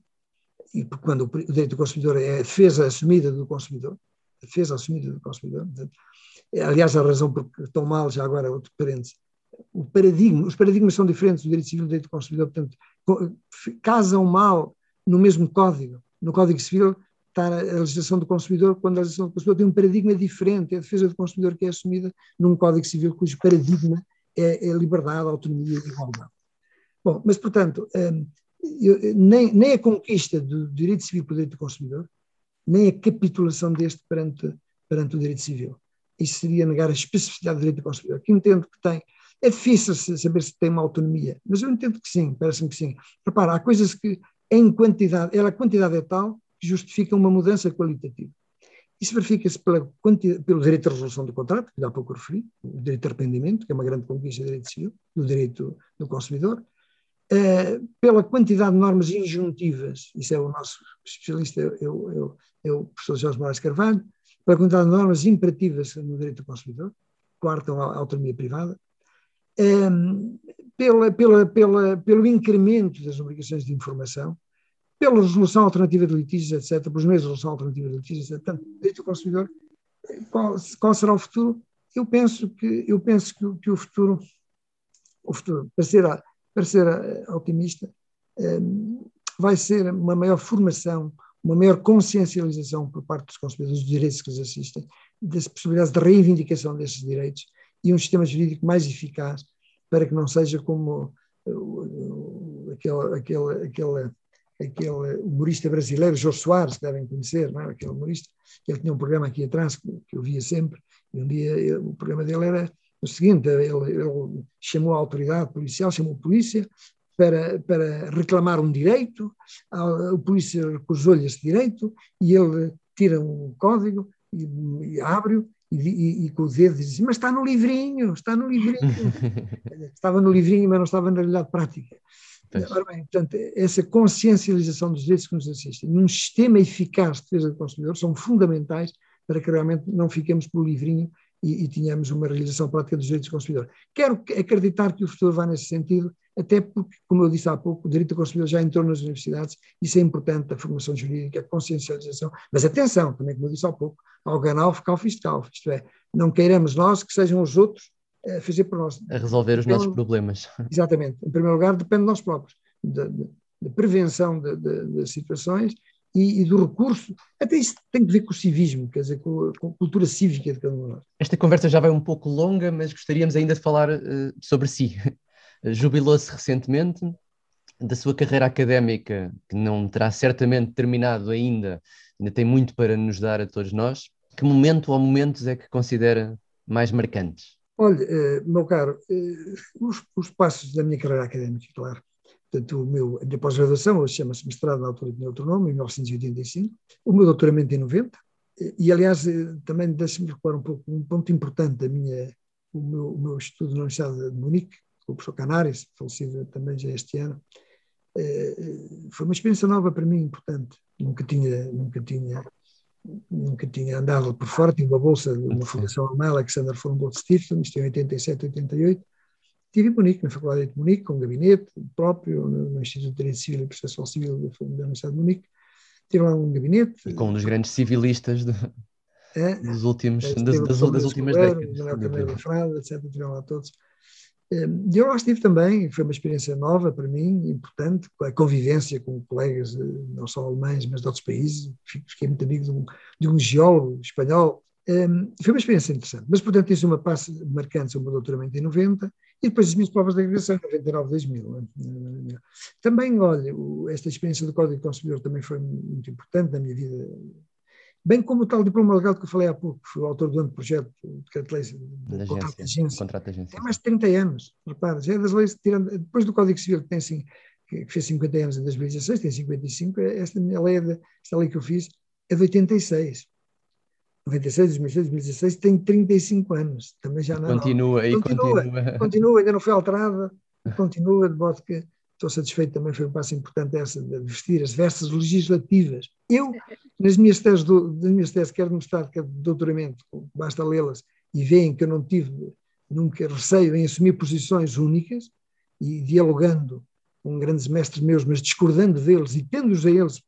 e quando o direito do consumidor é a defesa assumida do consumidor, a defesa assumida do consumidor, é, aliás, a razão porque estão mal, já agora outro parênteses, o paradigma, os paradigmas são diferentes do direito civil e do direito do consumidor, portanto, casam mal no mesmo código, no Código Civil, está a legislação do consumidor, quando a legislação do consumidor tem um paradigma diferente, é a defesa do consumidor que é assumida num Código Civil cujo paradigma é, é liberdade, autonomia e igualdade. Bom, mas, portanto, hum, nem, nem a conquista do direito civil pelo direito do consumidor, nem a capitulação deste perante, perante o direito civil. Isso seria negar a especificidade do direito do consumidor, que entendo que tem. É difícil saber se tem uma autonomia, mas eu entendo que sim, parece-me que sim. Repara, há coisas que, em quantidade, ela, a quantidade é tal que justifica uma mudança qualitativa. Isso verifica-se pelo direito de resolução do contrato, que há pouco referi, o direito de arrependimento, que é uma grande conquista do direito civil, do direito do consumidor, uh, pela quantidade de normas injuntivas, isso é o nosso especialista, é, o, é o professor Jorge Moraes Carvalho, pela quantidade de normas imperativas no direito do consumidor, quartam a autonomia privada, um, eh, pela, pela, pela, pelo incremento das obrigações de informação, pela resolução alternativa de litígios, etc., pelos meios de resolução alternativa de litígios, etc., portanto, direito do consumidor, qual, qual, será o futuro? Eu penso que, eu penso que, que o futuro, o futuro, para ser, para ser eh, otimista, um, vai ser uma maior formação, uma maior consciencialização por parte dos consumidores dos direitos que lhes assistem, das possibilidades de reivindicação desses direitos e um sistema jurídico mais eficaz para que não seja como uh, aquele, aquele, aquele aquele humorista brasileiro, Jô Soares, que devem conhecer, não é? aquele humorista, ele tinha um programa aqui atrás que, eu via sempre, e um dia o programa dele era o seguinte, ele, ele, chamou a autoridade policial, chamou a polícia para, para reclamar um direito, a, a polícia recusou-lhe esse direito, e ele tira um código e, e abre-o, e, e, e, com o dedo diz assim, mas está no livrinho, está no livrinho. *laughs* estava no livrinho, mas não estava na realidade prática. Ora bem, portanto, essa consciencialização dos direitos que nos assistem, num sistema eficaz de defesa do consumidor, são fundamentais para que realmente não fiquemos pelo livrinho e, e tenhamos uma realização prática dos direitos do consumidor. Quero acreditar que o futuro vai nesse sentido, até porque, como eu disse há pouco, o direito do consumidor já entrou nas universidades, isso é importante, a formação jurídica, a consciencialização, mas atenção, também como eu disse há pouco, ao ganal, fiscal, fiscal, isto é, não queiramos nós que sejam os outros a fazer por nós. A resolver os nossos problemas. *laughs* Exatamente. Em primeiro lugar, depende de nós próprios, da, prevenção de, de, de situações e, e, do recurso. Até isso tem que ver com o civismo, quer dizer, com, com a cultura cívica de cada um de nós. Esta conversa já vai um pouco longa, mas gostaríamos ainda de falar uh, sobre si. *laughs* Jubilou-se recentemente da sua carreira académica, que não terá certamente terminado ainda, ainda tem muito para nos dar a todos nós. Que momento ou momentos é que considera mais marcantes? Olha, eh, meu caro, eh, os, os, passos da minha carreira académica, claro. Portanto, o meu, a minha pós-graduação, hoje chama-se mestrado na altura de outro nome, em 1985, o meu doutoramento em 90, e aliás, eh, também deixe-me recuar um pouco, um ponto importante da minha, o meu, o meu estudo na Universidade de Munique, com o professor Canaris, falecido também já este ano. Foi uma experiência nova para mim, importante. Nunca tinha, nunca tinha, nunca tinha andado por fora. Tinha uma bolsa de uma fundação alemã, Alexander von Bolt Stiftung, isto em 87, 88. Estive em Munique, na Faculdade de Munique, com um gabinete próprio, no, Instituto de Direito Civil e Processo Civil da Universidade de Munique. Tive lá um gabinete. E com um dos grandes civilistas de, é, dos últimos, é, das, das, das últimas décadas. Manuel Carneiro Frada, etc. Tiveram lá todos. Ehm, e eu lá estive também, foi uma experiência nova para mim, importante, a convivência com colegas, eh, não só alemães, mas de outros países. Fiquei muito amigo de um, de um geólogo espanhol. Ehm, foi uma experiência interessante. Mas, portanto, isso uma passe marcante, o meu doutoramento em 90, e depois as minhas provas de regressão, 99, 2000. Também, olha, esta experiência do Código Consumidor também foi muito importante na minha vida, bem como o tal diploma legal que eu falei há pouco, que fui o autor do anteprojeto de decreto de contrato de agência. Contrato de agência. Tem mais de 30 anos, repara, já é das leis, tirando, depois do Código Civil, que tem assim, que fez 50 anos em 2016, tem 55, esta lei, é esta lei que eu fiz é de 86. 96, 2006, 2016, tem 35 anos, também já não. Continua, e continua. Continua, continua ainda não foi alterada, *laughs* continua, de modo que estou satisfeito também, foi um passo importante essa de vestir as vestes legislativas. Eu, nas minhas teses, do, nas minhas teses quero mostrar que é de doutoramento, basta lê-las e veem que eu não tive nunca receio em assumir posições únicas e dialogando com grandes mestres meus, mas discordando deles e tendo-os a eles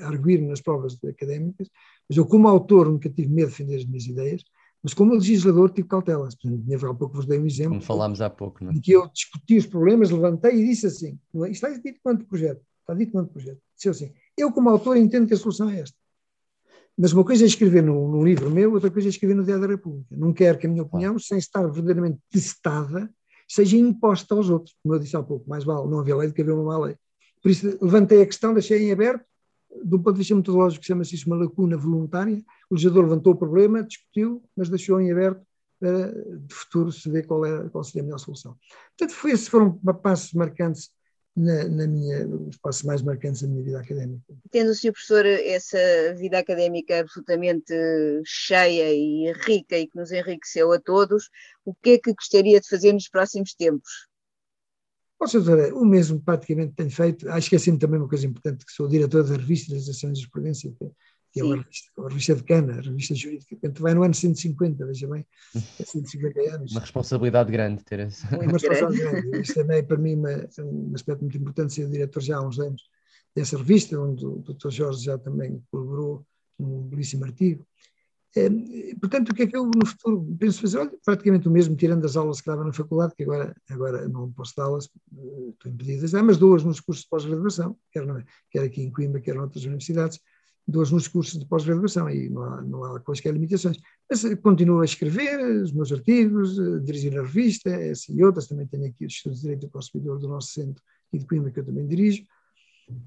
a arguir nas provas académicas, mas eu, como autor, nunca tive medo de defender as minhas ideias, mas como legislador tive cautelas. Portanto, há pouco vos dei um exemplo. Como falámos há pouco, não é? De que eu discuti os problemas, levantei e disse assim, não é? está dito quanto projeto, está dito quanto projeto. Disse assim, eu como autor entendo que a solução é esta. Mas uma coisa é escrever num, num livro meu, outra coisa é escrever no Diário da República. Não quero que a minha opinião, claro. sem estar verdadeiramente testada, seja imposta aos outros. Como eu disse há pouco, mais vale não haver lei do que haver uma má lei. Por isso levantei a questão, deixei em aberto, do ponto de vista metodológico, chama-se isso uma lacuna voluntária. O legislador levantou o problema, discutiu, mas deixou em aberto para, de futuro, se ver qual, é, qual seria a melhor solução. Portanto, foi, esses foram passos marcantes na, na, minha, os passos mais marcantes da minha vida académica. Tendo o Sr. Professor essa vida académica absolutamente cheia e rica e que nos enriqueceu a todos, o que é que gostaria de fazer nos próximos tempos? Posso dizer, o mesmo praticamente tenho feito. Ah, esqueci-me também uma coisa importante, que sou diretor da revista das Ações de Jurisprudência, que é uma revista, uma revista de Cana, a revista jurídica. Portanto, vai no ano 150, veja bem, é 150 anos. Uma responsabilidade grande ter essa. Uma *laughs* responsabilidade grande. Isto também, para mim, uma, um aspecto muito importante, ser diretor já há uns anos dessa revista, onde o Dr. Jorge já também colaborou num belíssimo artigo. É, portanto, o que é que eu no futuro penso fazer? Olha, praticamente o mesmo, tirando as aulas que dava na faculdade, que agora, agora não posso dá-las, eh, estou impedido de dar, mas duas nos cursos de pós-graduação, quer, quer aqui em Coimbra, quer noutras universidades, duas nos cursos de pós-graduação, aí não há, não há quaisquer limitações. Mas eh, continuo a escrever os meus artigos, a dirigir a revista, essa e outras, também tenho aqui os estudos de Direito do Consumidor do nosso centro e de Coimbra, que eu também dirijo,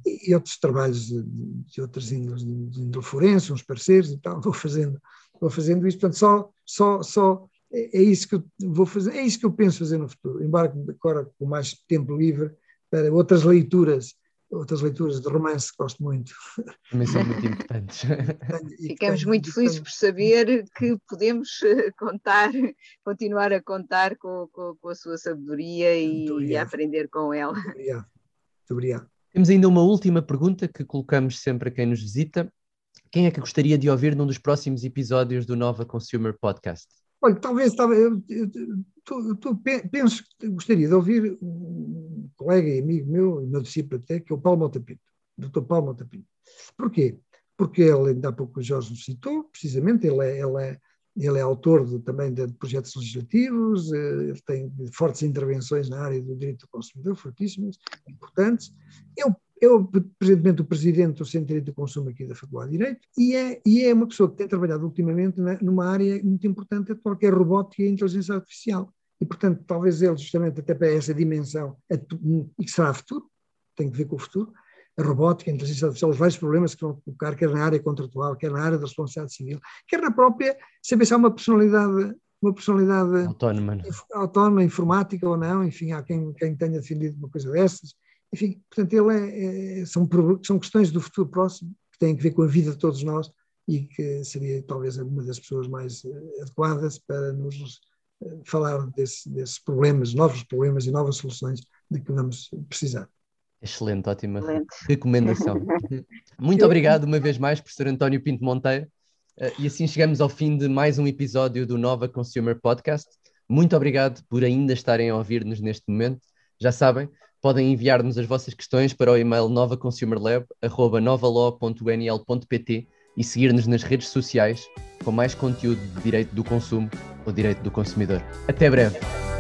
e outros trabalhos de, de outras índoles, de, de índole forense, uns parceiros e tal, *laughs* vou fazendo, vou fazendo isso, portanto, só, só, só é, é isso que eu vou fazer, é isso que eu penso fazer no futuro, embora agora com mais tempo livre para outras leituras, outras leituras de romance que gosto muito. *laughs* Também são muito importantes. Ficamos muito felizes por saber que podemos eh, contar, *laughs* continuar a contar com, com, com a sua sabedoria e, e aprender com ela. Muito obrigado. Muito obrigado. Temos ainda uma última pergunta que colocamos sempre a quem nos visita. Quem é que gostaria de ouvir num dos próximos episódios do Nova Consumer Podcast? Olha, talvez, talvez eu, eu, eu, penso que gostaria de ouvir um colega e amigo meu, e meu discípulo até, que é o Paulo Montapinto, Dr. Paulo Montapinto. Porquê? Porque ele, ainda há pouco o Jorge nos citou, precisamente, ele é, ele é ele é autor de, também de projetos legislativos, eh, ele tem fortes intervenções na área do direito do consumidor, fortíssimas, importantes. É o, presentemente o presidente do Centro de Direito do Consumo aqui da Faculdade de Direito e é, e é uma pessoa que tem trabalhado ultimamente na, numa área muito importante atual, que é a robótica e a inteligência artificial. E, portanto, talvez ele, justamente até para essa dimensão, e que será futuro, tem que ver com o futuro, a robótica, a inteligência artificial, os vários problemas que vão colocar, quer na área contratual, quer na área da responsabilidade civil, quer na própria, saber se há uma personalidade, uma personalidade autónoma, autónoma informática ou não, enfim, há quem, quem tenha defendido uma coisa dessas. Enfim, portanto, ele é, é, são, são questões do futuro próximo que têm que ver com a vida de todos nós e que seria talvez uma das pessoas mais eh, adequadas para nos falar desse, desses problemas, novos problemas e novas soluções de que vamos precisar. Excelente, ótima Excelente. recomendação. *laughs* Muito obrigado uma vez mais, professor António Pinto Monteiro. E assim chegamos ao fim de mais um episódio do Nova Consumer Podcast. Muito obrigado por ainda estarem a ouvir-nos neste momento. Já sabem, podem enviar-nos as vossas questões para o e-mail novaconsumerlab.novalaw.nl.pt e seguir-nos nas redes sociais com mais conteúdo de direito do consumo ou direito do consumidor. Até breve!